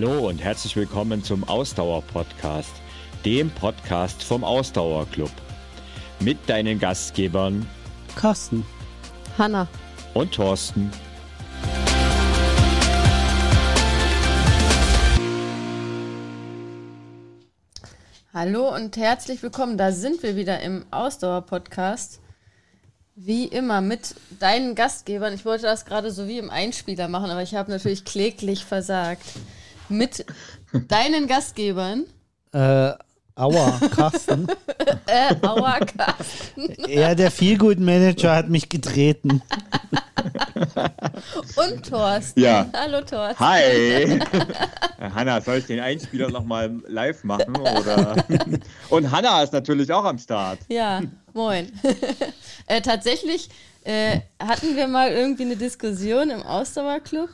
Hallo und herzlich willkommen zum Ausdauer-Podcast, dem Podcast vom Ausdauerclub. Mit deinen Gastgebern Carsten, Hanna und Thorsten. Hallo und herzlich willkommen. Da sind wir wieder im Ausdauer-Podcast. Wie immer mit deinen Gastgebern. Ich wollte das gerade so wie im Einspieler machen, aber ich habe natürlich kläglich versagt. Mit deinen Gastgebern. Äh, aua, Carsten. äh, aua, Carsten. Er, der Feelgood-Manager, hat mich getreten. Und Thorsten. Ja. Hallo Thorsten. Hi! Hanna, soll ich den Einspieler nochmal live machen? Oder? Und Hanna ist natürlich auch am Start. Ja, moin. äh, tatsächlich äh, hatten wir mal irgendwie eine Diskussion im Ausdauerclub,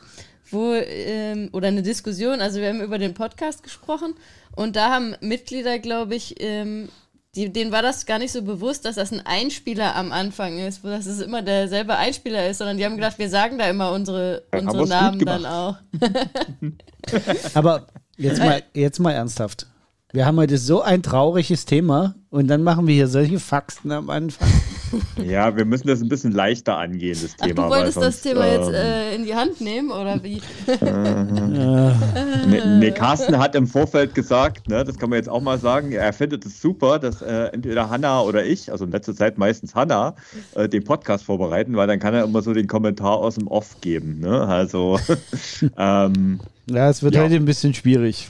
wo, ähm, oder eine Diskussion, also wir haben über den Podcast gesprochen und da haben Mitglieder, glaube ich, ähm, die, denen war das gar nicht so bewusst, dass das ein Einspieler am Anfang ist, wo das immer derselbe Einspieler ist, sondern die haben gedacht, wir sagen da immer unsere, unsere Namen dann auch. Aber jetzt mal, jetzt mal ernsthaft. Wir haben heute so ein trauriges Thema und dann machen wir hier solche Faxen am Anfang. Ja, wir müssen das ein bisschen leichter angehen, das Ach, Thema. du wolltest weil das sonst, Thema jetzt ähm, äh, in die Hand nehmen, oder wie? Ne, ne, Carsten hat im Vorfeld gesagt, ne, das kann man jetzt auch mal sagen, er findet es super, dass äh, entweder Hanna oder ich, also in letzter Zeit meistens Hanna, äh, den Podcast vorbereiten, weil dann kann er immer so den Kommentar aus dem Off geben. Ne? Also, ähm, Ja, es wird Ja. heute ein bisschen schwierig.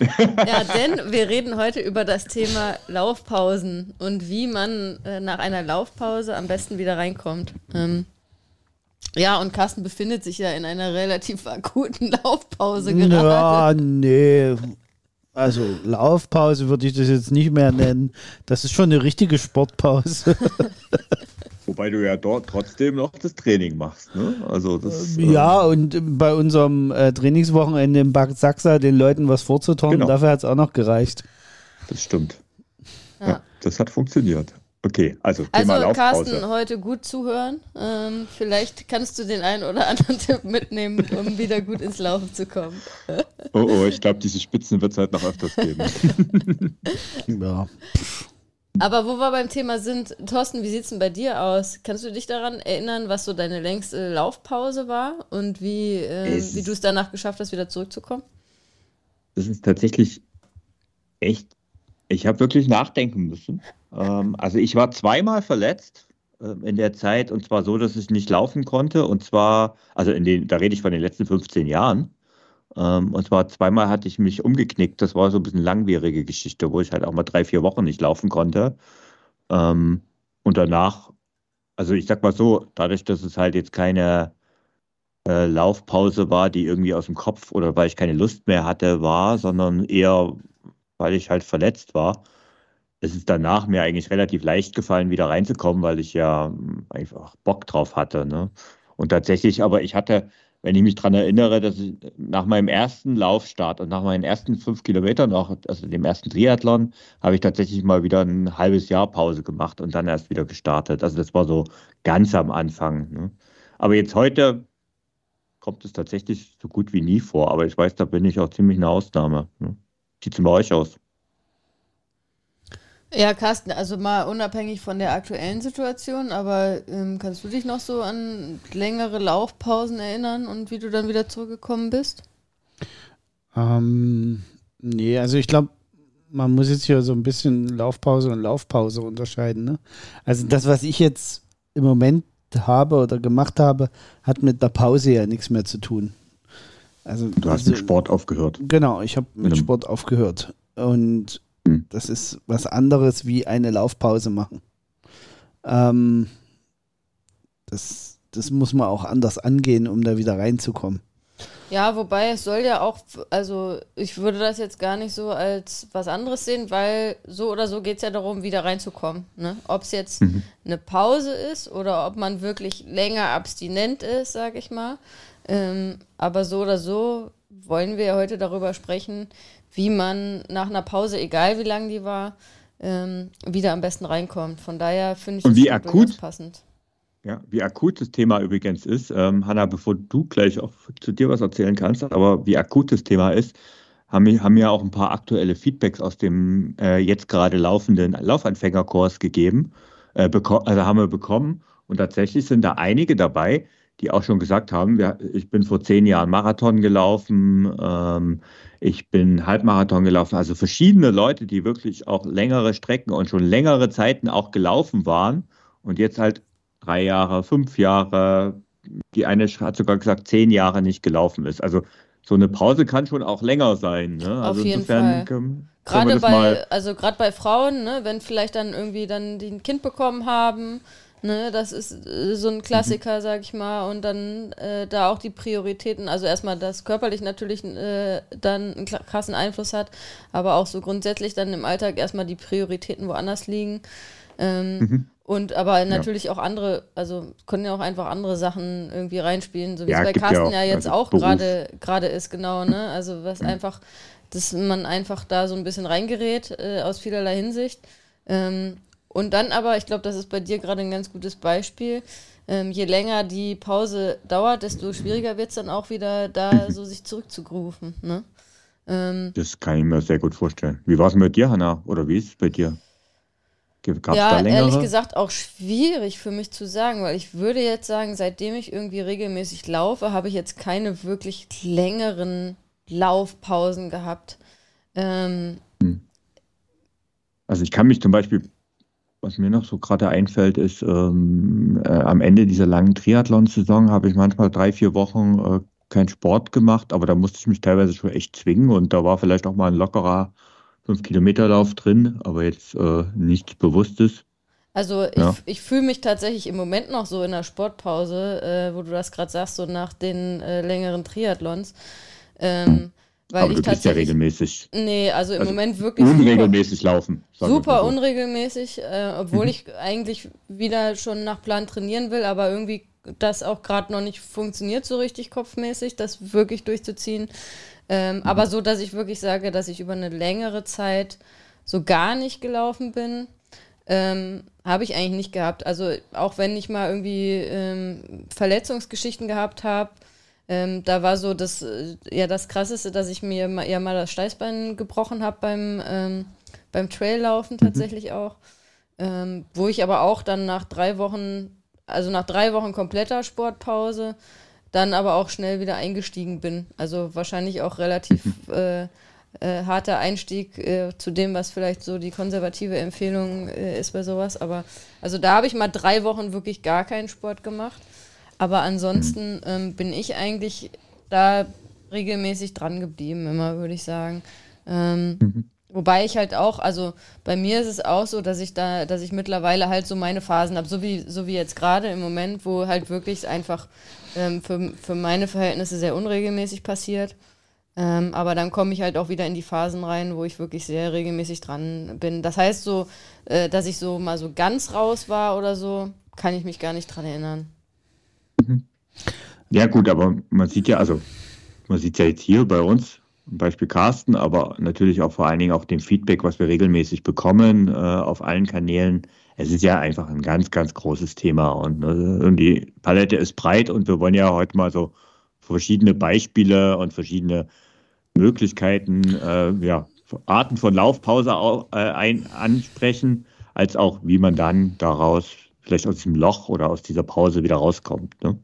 Ja, denn wir reden heute über das Thema Laufpausen und wie man äh, nach einer Laufpause am besten wieder reinkommt. Ähm, ja, und Carsten befindet sich ja in einer relativ akuten Laufpause gerade. Ja, nee. Also Laufpause würde ich das jetzt nicht mehr nennen. Das ist schon eine richtige Sportpause. wobei du ja dort trotzdem noch das Training machst. Ne? Also das, äh, ja, und bei unserem äh, Trainingswochenende im Bad Sachsa den Leuten was vorzutornen, Genau. dafür hat es auch noch gereicht. das stimmt. Ja. Ja. das hat funktioniert. Okay, also Also Thema Laufpause. Carsten, heute gut zuhören. Ähm, vielleicht kannst du den einen oder anderen Tipp mitnehmen, um wieder gut ins Laufen zu kommen. Oh, oh, ich glaube, diese Spitzen wird es halt noch öfters geben. Ja. Aber wo wir beim Thema sind, Thorsten, wie sieht es denn bei dir aus? Kannst du dich daran erinnern, was so deine längste Laufpause war und wie, äh, wie du es danach geschafft hast, wieder zurückzukommen? Das ist tatsächlich echt, ich habe wirklich nachdenken müssen. Ähm, also ich war zweimal verletzt ähm, in der Zeit und zwar so, dass ich nicht laufen konnte und zwar, also in den, da rede ich von den letzten 15 Jahren. Ähm, und zwar zweimal hatte ich mich umgeknickt. Das war so ein bisschen langwierige Geschichte, wo ich halt auch mal drei, vier Wochen nicht laufen konnte. Ähm, und danach, also ich sag mal so, dadurch, dass es halt jetzt keine äh, Laufpause war, die irgendwie aus dem Kopf oder weil ich keine Lust mehr hatte, war, sondern eher, weil ich halt verletzt war. Es ist danach mir eigentlich relativ leicht gefallen, wieder reinzukommen, weil ich ja mh, einfach Bock drauf hatte. Ne? Und tatsächlich, aber ich hatte, wenn ich mich daran erinnere, dass ich nach meinem ersten Laufstart und nach meinen ersten fünf Kilometern, auch, also dem ersten Triathlon, habe ich tatsächlich mal wieder ein halbes Jahr Pause gemacht und dann erst wieder gestartet. Also das war so ganz am Anfang. Ne? Aber jetzt heute kommt es tatsächlich so gut wie nie vor. Aber ich weiß, da bin ich auch ziemlich eine Ausnahme. Ne? Sieht es bei euch aus? Ja, Carsten, also mal unabhängig von der aktuellen Situation, aber ähm, kannst du dich noch so an längere Laufpausen erinnern und wie du dann wieder zurückgekommen bist? Ähm, nee, also ich glaube, man muss jetzt hier so ein bisschen Laufpause und Laufpause unterscheiden. Ne? Also das, was ich jetzt im Moment habe oder gemacht habe, hat mit der Pause ja nichts mehr zu tun. Also, Du hast also, mit Sport aufgehört. Genau, ich habe mit Mhm. Sport aufgehört. Und Mhm. das ist was anderes wie eine Laufpause machen. Ähm, das, das muss man auch anders angehen, um da wieder reinzukommen. Ja, wobei es soll ja auch, also ich würde das jetzt gar nicht so als was anderes sehen, weil so oder so geht es ja darum, wieder reinzukommen. Ne? Ob es jetzt eine Pause ist oder ob man wirklich länger abstinent ist, sag ich mal. Ähm, aber so oder so wollen wir ja heute darüber sprechen, wie man nach einer Pause, egal wie lang die war, ähm, wieder am besten reinkommt. Von daher finde ich Und das wie akut? passend. Ja, wie akut das Thema übrigens ist, ähm, Hanna, bevor du gleich auch zu dir was erzählen kannst, aber wie akut das Thema ist, haben wir, haben wir auch ein paar aktuelle Feedbacks aus dem äh, jetzt gerade laufenden Laufanfängerkurs gegeben, äh, also haben wir bekommen. Und tatsächlich sind da einige dabei, die auch schon gesagt haben, ja, ich bin vor zehn Jahren Marathon gelaufen, ähm, ich bin Halbmarathon gelaufen, also verschiedene Leute, die wirklich auch längere Strecken und schon längere Zeiten auch gelaufen waren und jetzt halt drei Jahre, fünf Jahre, die eine hat sogar gesagt, zehn Jahre nicht gelaufen ist. Also so eine Pause kann schon auch länger sein. Ne? Auf also jeden Fall. gerade bei, also gerade bei Frauen, ne, wenn vielleicht dann irgendwie dann die ein Kind bekommen haben, ne, das ist äh, so ein Klassiker, mhm. sag ich mal, und dann äh, da auch die Prioritäten, also erstmal das körperlich natürlich äh, dann einen krassen Einfluss hat, aber auch so grundsätzlich dann im Alltag erstmal die Prioritäten woanders liegen. Ähm, mhm. Und aber natürlich ja. auch andere, also können ja auch einfach andere Sachen irgendwie reinspielen, so wie ja, es bei Carsten ja, auch, ja jetzt also auch gerade gerade ist, genau, ne? Also was mhm. einfach, dass man einfach da so ein bisschen reingerät äh, aus vielerlei Hinsicht. Ähm, und dann aber, ich glaube, das ist bei dir gerade ein ganz gutes Beispiel. Ähm, je länger die Pause dauert, desto schwieriger wird es dann auch wieder, da so sich zurückzugrufen. Ne? Ähm, das kann ich mir sehr gut vorstellen. Wie war es mit dir, Hanna? Oder wie ist es bei dir? Gab's ja, ehrlich gesagt auch schwierig für mich zu sagen, weil ich würde jetzt sagen, seitdem ich irgendwie regelmäßig laufe, habe ich jetzt keine wirklich längeren Laufpausen gehabt. Ähm, hm. also ich kann mich zum Beispiel, was mir noch so gerade einfällt, ist, ähm, äh, am Ende dieser langen Triathlon-Saison habe ich manchmal drei, vier Wochen äh, keinen Sport gemacht, aber da musste ich mich teilweise schon echt zwingen und da war vielleicht auch mal ein lockerer 5-Kilometer-Lauf drin, aber jetzt äh, nichts Bewusstes. Also ich, ja. ich fühle mich tatsächlich im Moment noch so in der Sportpause, äh, wo du das gerade sagst, so nach den äh, längeren Triathlons. Ähm, weil aber ich du bist ja regelmäßig. Nee, also im also Moment wirklich. Unregelmäßig super, laufen. Super so. unregelmäßig, äh, obwohl mhm. ich eigentlich wieder schon nach Plan trainieren will, aber irgendwie das auch gerade noch nicht funktioniert so richtig kopfmäßig, das wirklich durchzuziehen. Ähm, mhm. Aber so, dass ich wirklich sage, dass ich über eine längere Zeit so gar nicht gelaufen bin, ähm, habe ich eigentlich nicht gehabt. Also auch wenn ich mal irgendwie ähm, Verletzungsgeschichten gehabt habe, ähm, da war so das, äh, ja, das Krasseste, dass ich mir mal, ja mal das Steißbein gebrochen habe beim, ähm, beim Traillaufen mhm. tatsächlich mhm. auch. Ähm, wo ich aber auch dann nach drei Wochen, also nach drei Wochen kompletter Sportpause, dann aber auch schnell wieder eingestiegen bin. Also wahrscheinlich auch relativ äh, äh, harter Einstieg äh, zu dem, was vielleicht so die konservative Empfehlung äh, ist bei sowas. Aber also da habe ich mal drei Wochen wirklich gar keinen Sport gemacht. Aber ansonsten ähm, bin ich eigentlich da regelmäßig dran geblieben, immer würde ich sagen. Ähm, mhm. Wobei ich halt auch, also bei mir ist es auch so, dass ich da, dass ich mittlerweile halt so meine Phasen habe, so wie, so wie jetzt gerade im Moment, wo halt wirklich einfach ähm, für, für meine Verhältnisse sehr unregelmäßig passiert. Ähm, aber dann komme ich halt auch wieder in die Phasen rein, wo ich wirklich sehr regelmäßig dran bin. Das heißt so, äh, dass ich so mal so ganz raus war oder so, kann ich mich gar nicht dran erinnern. Mhm. Ja gut, aber man sieht ja, also man sieht ja jetzt hier bei uns, Beispiel Carsten, aber natürlich auch vor allen Dingen auch dem Feedback, was wir regelmäßig bekommen äh, auf allen Kanälen. Es ist ja einfach ein ganz, ganz großes Thema und, äh, und die Palette ist breit und wir wollen ja heute mal so verschiedene Beispiele und verschiedene Möglichkeiten, äh, ja, Arten von Laufpause auch, äh, ein, ansprechen, als auch wie man dann daraus vielleicht aus diesem Loch oder aus dieser Pause wieder rauskommt. Ne?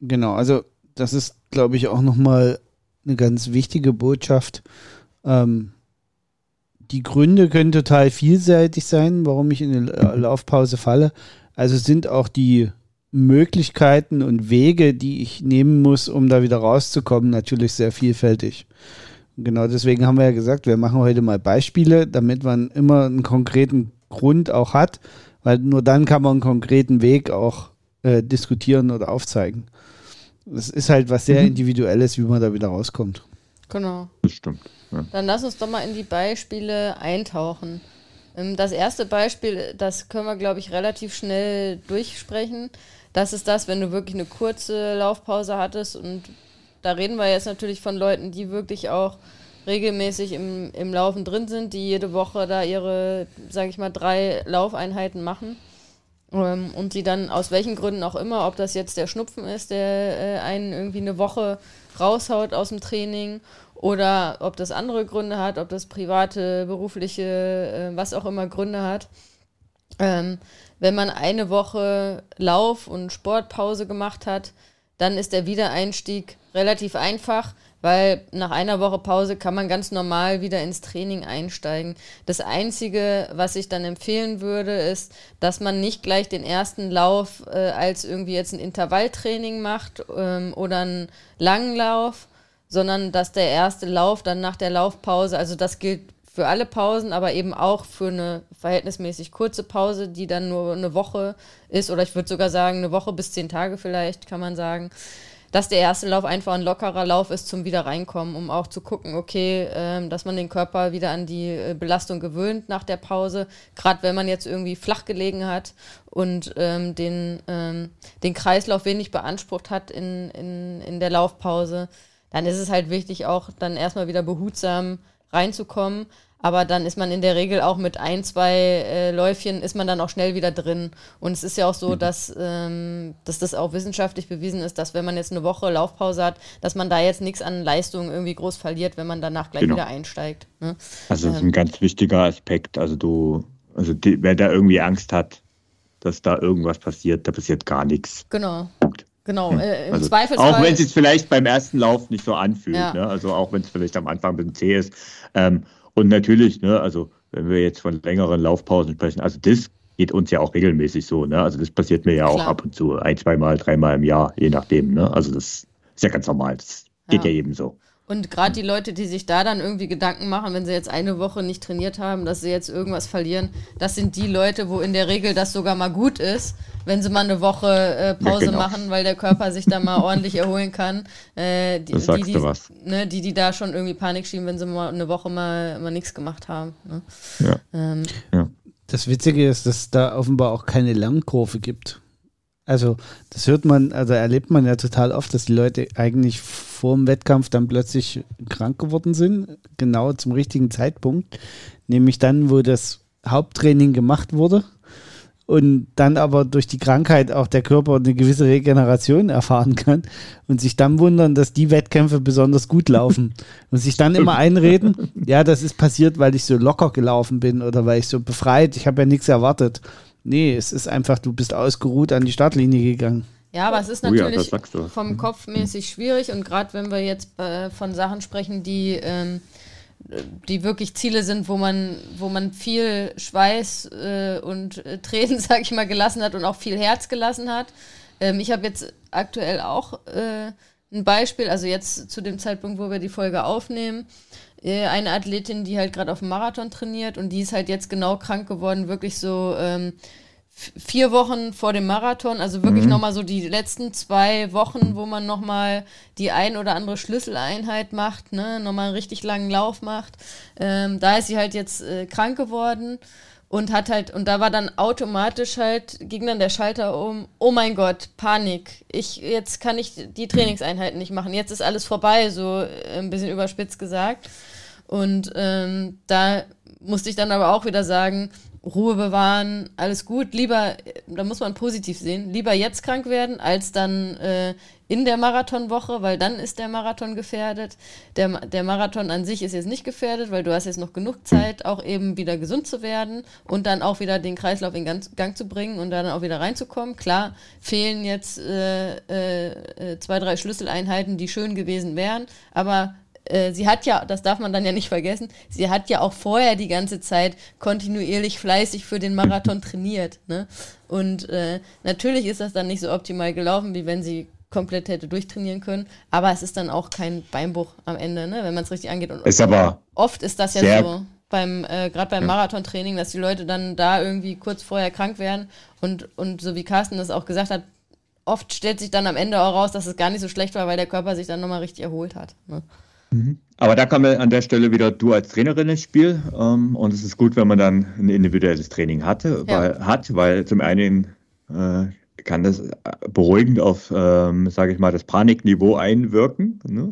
Genau, also das ist, glaube ich, auch nochmal eine ganz wichtige Botschaft. Ähm, die Gründe können total vielseitig sein, warum ich in eine Laufpause falle. Also sind auch die Möglichkeiten und Wege, die ich nehmen muss, um da wieder rauszukommen, natürlich sehr vielfältig. genau deswegen haben wir ja gesagt, wir machen heute mal Beispiele, damit man immer einen konkreten Grund auch hat, weil nur dann kann man einen konkreten Weg auch äh, diskutieren oder aufzeigen. Es ist halt was sehr mhm. Individuelles, wie man da wieder rauskommt. Genau. Das stimmt. Ja. Dann lass uns doch mal in die Beispiele eintauchen. Ähm, das erste Beispiel, das können wir, glaube ich, relativ schnell durchsprechen. Das ist das, wenn du wirklich eine kurze Laufpause hattest. Und da reden wir jetzt natürlich von Leuten, die wirklich auch regelmäßig im, im Laufen drin sind, die jede Woche da ihre, sage ich mal, drei Laufeinheiten machen. Ähm, und sie dann aus welchen Gründen auch immer, ob das jetzt der Schnupfen ist, der äh, einen irgendwie eine Woche raushaut aus dem Training oder ob das andere Gründe hat, ob das private, berufliche, äh, was auch immer Gründe hat. Ähm, wenn man eine Woche Lauf- und Sportpause gemacht hat, dann ist der Wiedereinstieg relativ einfach, weil nach einer Woche Pause kann man ganz normal wieder ins Training einsteigen. Das Einzige, was ich dann empfehlen würde, ist, dass man nicht gleich den ersten Lauf äh, als irgendwie jetzt ein Intervalltraining macht ähm, oder einen langen Lauf, sondern dass der erste Lauf dann nach der Laufpause, also das gilt für alle Pausen, aber eben auch für eine verhältnismäßig kurze Pause, die dann nur eine Woche ist, oder ich würde sogar sagen, eine Woche bis zehn Tage vielleicht, kann man sagen, dass der erste Lauf einfach ein lockerer Lauf ist zum wieder reinkommen, um auch zu gucken, okay, ähm, dass man den Körper wieder an die äh, Belastung gewöhnt nach der Pause, gerade wenn man jetzt irgendwie flach gelegen hat und ähm, den, ähm, den Kreislauf wenig beansprucht hat in, in, in der Laufpause, dann ist es halt wichtig, auch dann erstmal wieder behutsam reinzukommen. Aber dann ist man in der Regel auch mit ein, zwei äh, Läufchen, ist man dann auch schnell wieder drin. Und es ist ja auch so, mhm. dass, ähm, dass das auch wissenschaftlich bewiesen ist, dass wenn man jetzt eine Woche Laufpause hat, dass man da jetzt nichts an Leistung irgendwie groß verliert, wenn man danach gleich genau. wieder einsteigt. Ne? Also das ist ein ganz wichtiger Aspekt. Also du, also die, wer da irgendwie Angst hat, dass da irgendwas passiert, da passiert gar nichts. Genau. Punkt. Genau, äh, im also Zweifelsfall. Auch wenn es sich vielleicht beim ersten Lauf nicht so anfühlt, ja. ne? also auch wenn es vielleicht am Anfang ein bisschen zäh ist. Ähm, und natürlich, ne, also wenn wir jetzt von längeren Laufpausen sprechen, also das geht uns ja auch regelmäßig so. Ne? Also das passiert mir ja Klar. auch ab und zu, ein, zweimal, dreimal im Jahr, je nachdem. Ne? Also das ist ja ganz normal. Das geht ja, ja jedem so. Und gerade die Leute, die sich da dann irgendwie Gedanken machen, wenn sie jetzt eine Woche nicht trainiert haben, dass sie jetzt irgendwas verlieren, das sind die Leute, wo in der Regel das sogar mal gut ist, wenn sie mal eine Woche äh, Pause ja, genau. machen, weil der Körper sich da mal ordentlich erholen kann. Äh, die, das sagst die, du was. Ne, die, die da schon irgendwie Panik schieben, wenn sie mal eine Woche mal, mal nichts gemacht haben. Ne? Ja. Ähm, ja. Das Witzige ist, dass es da offenbar auch keine Lernkurve gibt. Also, das hört man, also erlebt man ja total oft, dass die Leute eigentlich vor dem Wettkampf dann plötzlich krank geworden sind, genau zum richtigen Zeitpunkt, nämlich dann, wo das Haupttraining gemacht wurde und dann aber durch die Krankheit auch der Körper eine gewisse Regeneration erfahren kann und sich dann wundern, dass die Wettkämpfe besonders gut laufen und sich dann immer einreden, ja, das ist passiert, weil ich so locker gelaufen bin oder weil ich so befreit, ich habe ja nichts erwartet. Nee, es ist einfach, du bist ausgeruht an die Startlinie gegangen. Ja, aber es ist natürlich oh ja, vom mhm. Kopf mäßig schwierig und gerade wenn wir jetzt äh, von Sachen sprechen, die, ähm, die wirklich Ziele sind, wo man, wo man viel Schweiß äh, und äh, Tränen, sag ich mal, gelassen hat und auch viel Herz gelassen hat. Ähm, ich habe jetzt aktuell auch äh, ein Beispiel, also jetzt zu dem Zeitpunkt, wo wir die Folge aufnehmen, äh, eine Athletin, die halt gerade auf dem Marathon trainiert und die ist halt jetzt genau krank geworden, wirklich so ähm, vier Wochen vor dem Marathon, also wirklich mhm. nochmal so die letzten zwei Wochen, wo man nochmal die ein oder andere Schlüsseleinheit macht, ne, nochmal einen richtig langen Lauf macht. Ähm, da ist sie halt jetzt äh, krank geworden und hat halt, und da war dann automatisch halt, ging dann der Schalter um, oh mein Gott, Panik. Ich, jetzt kann ich die Trainingseinheiten nicht machen. Jetzt ist alles vorbei, so äh, ein bisschen überspitzt gesagt. Und ähm, da musste ich dann aber auch wieder sagen, Ruhe bewahren, alles gut. Lieber, da muss man positiv sehen, lieber jetzt krank werden, als dann äh, in der Marathonwoche, weil dann ist der Marathon gefährdet. Der, der Marathon an sich ist jetzt nicht gefährdet, weil du hast jetzt noch genug Zeit, auch eben wieder gesund zu werden und dann auch wieder den Kreislauf in Gang zu bringen und dann auch wieder reinzukommen. Klar, fehlen jetzt äh, äh, zwei, drei Schlüsseleinheiten, die schön gewesen wären, aber äh, sie hat ja, das darf man dann ja nicht vergessen, sie hat ja auch vorher die ganze Zeit kontinuierlich fleißig für den Marathon trainiert. Ne? Und äh, natürlich ist das dann nicht so optimal gelaufen, wie wenn sie komplett hätte durchtrainieren können. Aber es ist dann auch kein Beinbruch am Ende, ne? wenn man es richtig angeht. Und ist aber oft ist das ja so beim äh, gerade beim. Marathontraining, dass die Leute dann da irgendwie kurz vorher krank werden und und so wie Carsten das auch gesagt hat, oft stellt sich dann am Ende auch raus, dass es gar nicht so schlecht war, weil der Körper sich dann nochmal richtig erholt hat. Ne? Mhm. Aber da kommen an der Stelle wieder du als Trainerin ins Spiel. Ähm, und es ist gut, wenn man dann ein individuelles Training hatte, ja. weil, hat, weil zum einen äh, kann das beruhigend auf, ähm, sage ich mal, das Panikniveau einwirken. Ne?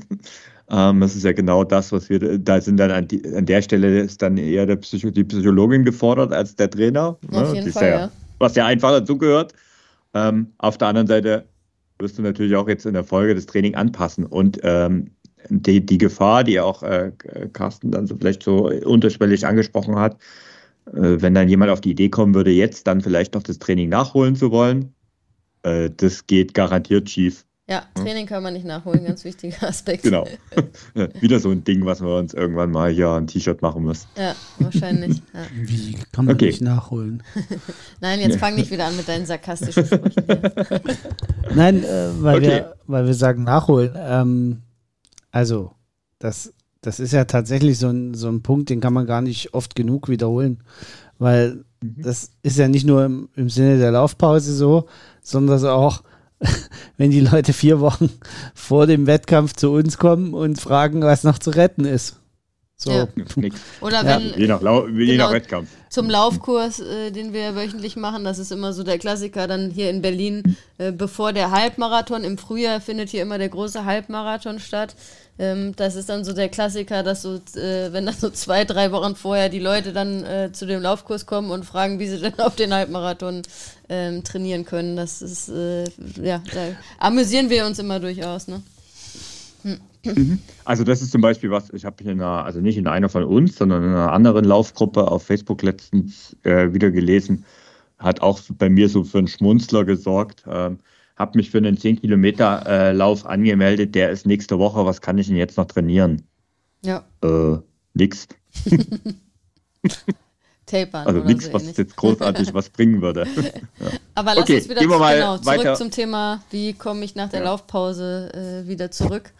Ähm, das ist ja genau das, was wir, da sind dann an, die, an der Stelle ist dann eher der Psycho, die Psychologin gefordert als der Trainer. Ne? Auf jeden Fall, ja, ja. was ja einfach dazugehört. Ähm, auf der anderen Seite wirst du natürlich auch jetzt in der Folge das Training anpassen und ähm, die, die Gefahr, die auch äh, Carsten dann so vielleicht so unterschwellig angesprochen hat, äh, wenn dann jemand auf die Idee kommen würde, jetzt dann vielleicht noch das Training nachholen zu wollen, äh, das geht garantiert schief. Ja, Training kann man nicht nachholen, ganz wichtiger Aspekt. Genau. Wieder so ein Ding, was wir uns irgendwann mal hier ein T-Shirt machen müssen. Ja, wahrscheinlich. Ja. Wie kann man okay. nicht nachholen? Nein, jetzt fang nicht wieder an mit deinen sarkastischen Sprüchen. Nein, äh, weil, okay. wir, weil wir sagen nachholen. Ähm, also, das, das ist ja tatsächlich so ein, so ein Punkt, den kann man gar nicht oft genug wiederholen. Weil mhm. das ist ja nicht nur im, im Sinne der Laufpause so, sondern auch wenn die Leute vier Wochen vor dem Wettkampf zu uns kommen und fragen, was noch zu retten ist. So. Ja. Oder wenn. Ja. Je, nach Lau je genau, nach Wettkampf. Zum Laufkurs, äh, den wir wöchentlich machen, das ist immer so der Klassiker dann hier in Berlin, äh, bevor der Halbmarathon. Im Frühjahr findet hier immer der große Halbmarathon statt. Ähm, das ist dann so der Klassiker, dass so, äh, wenn dann so zwei, drei Wochen vorher die Leute dann äh, zu dem Laufkurs kommen und fragen, wie sie denn auf den Halbmarathon ähm, trainieren können. Das ist, äh, ja, da amüsieren wir uns immer durchaus, ne? Hm. Mhm. Also das ist zum Beispiel was, ich habe in einer, also nicht in einer von uns, sondern in einer anderen Laufgruppe auf Facebook letztens äh, wieder gelesen, hat auch bei mir so für einen Schmunzler gesorgt. Ähm, habe mich für einen 10 Kilometer äh, Lauf angemeldet, der ist nächste Woche. Was kann ich denn jetzt noch trainieren? Ja. Äh, nix. Tapern. Also nichts, so was ähnlich. jetzt großartig was bringen würde. ja. Aber lass okay, uns wieder zu, genau, zurück weiter. zum Thema, wie komme ich nach der ja. Laufpause äh, wieder zurück.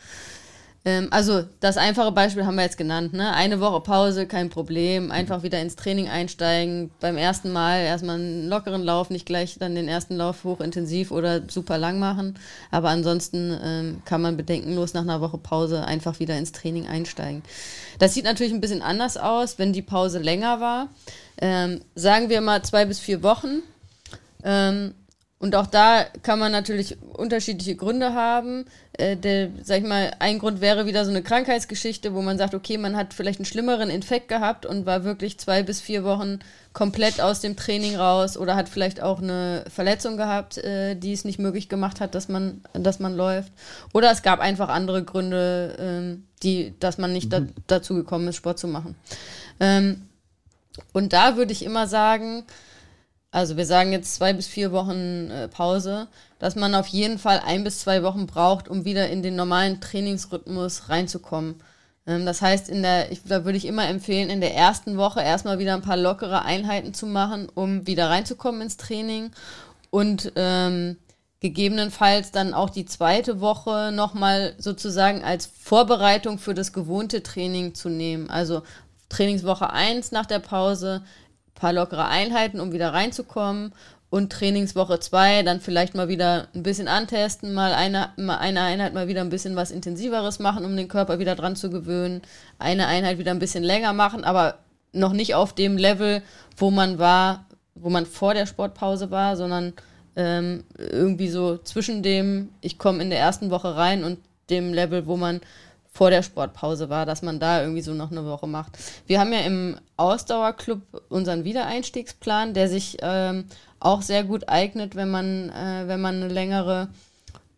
Ähm, also das einfache Beispiel haben wir jetzt genannt. Ne? Eine Woche Pause, kein Problem. Einfach wieder ins Training einsteigen. Beim ersten Mal erstmal einen lockeren Lauf, nicht gleich dann den ersten Lauf hochintensiv oder super lang machen. Aber ansonsten ähm, kann man bedenkenlos nach einer Woche Pause einfach wieder ins Training einsteigen. Das sieht natürlich ein bisschen anders aus, wenn die Pause länger war. Ähm, sagen wir mal zwei bis vier Wochen. Ähm, und auch da kann man natürlich unterschiedliche Gründe haben. Äh, der, sag ich mal, ein Grund wäre wieder so eine Krankheitsgeschichte, wo man sagt, okay, man hat vielleicht einen schlimmeren Infekt gehabt und war wirklich zwei bis vier Wochen komplett aus dem Training raus oder hat vielleicht auch eine Verletzung gehabt, äh, die es nicht möglich gemacht hat, dass man, dass man läuft. Oder es gab einfach andere Gründe, ähm, die, dass man nicht mhm. da, dazu gekommen ist, Sport zu machen. Ähm, und da würde ich immer sagen, also wir sagen jetzt zwei bis vier Wochen äh, Pause, dass man auf jeden Fall ein bis zwei Wochen braucht, um wieder in den normalen Trainingsrhythmus reinzukommen. Ähm, das heißt, in der, ich, da würde ich immer empfehlen, in der ersten Woche erstmal wieder ein paar lockere Einheiten zu machen, um wieder reinzukommen ins Training und ähm, gegebenenfalls dann auch die zweite Woche nochmal sozusagen als Vorbereitung für das gewohnte Training zu nehmen. Also Trainingswoche 1 nach der Pause paar lockere Einheiten, um wieder reinzukommen. Und Trainingswoche 2 dann vielleicht mal wieder ein bisschen antesten, mal eine, mal eine Einheit mal wieder ein bisschen was Intensiveres machen, um den Körper wieder dran zu gewöhnen. Eine Einheit wieder ein bisschen länger machen, aber noch nicht auf dem Level, wo man war, wo man vor der Sportpause war, sondern ähm, irgendwie so zwischen dem, ich komme in der ersten Woche rein und dem Level, wo man vor der Sportpause war, dass man da irgendwie so noch eine Woche macht. Wir haben ja im Ausdauerclub unseren Wiedereinstiegsplan, der sich ähm, auch sehr gut eignet, wenn man, äh, wenn man eine längere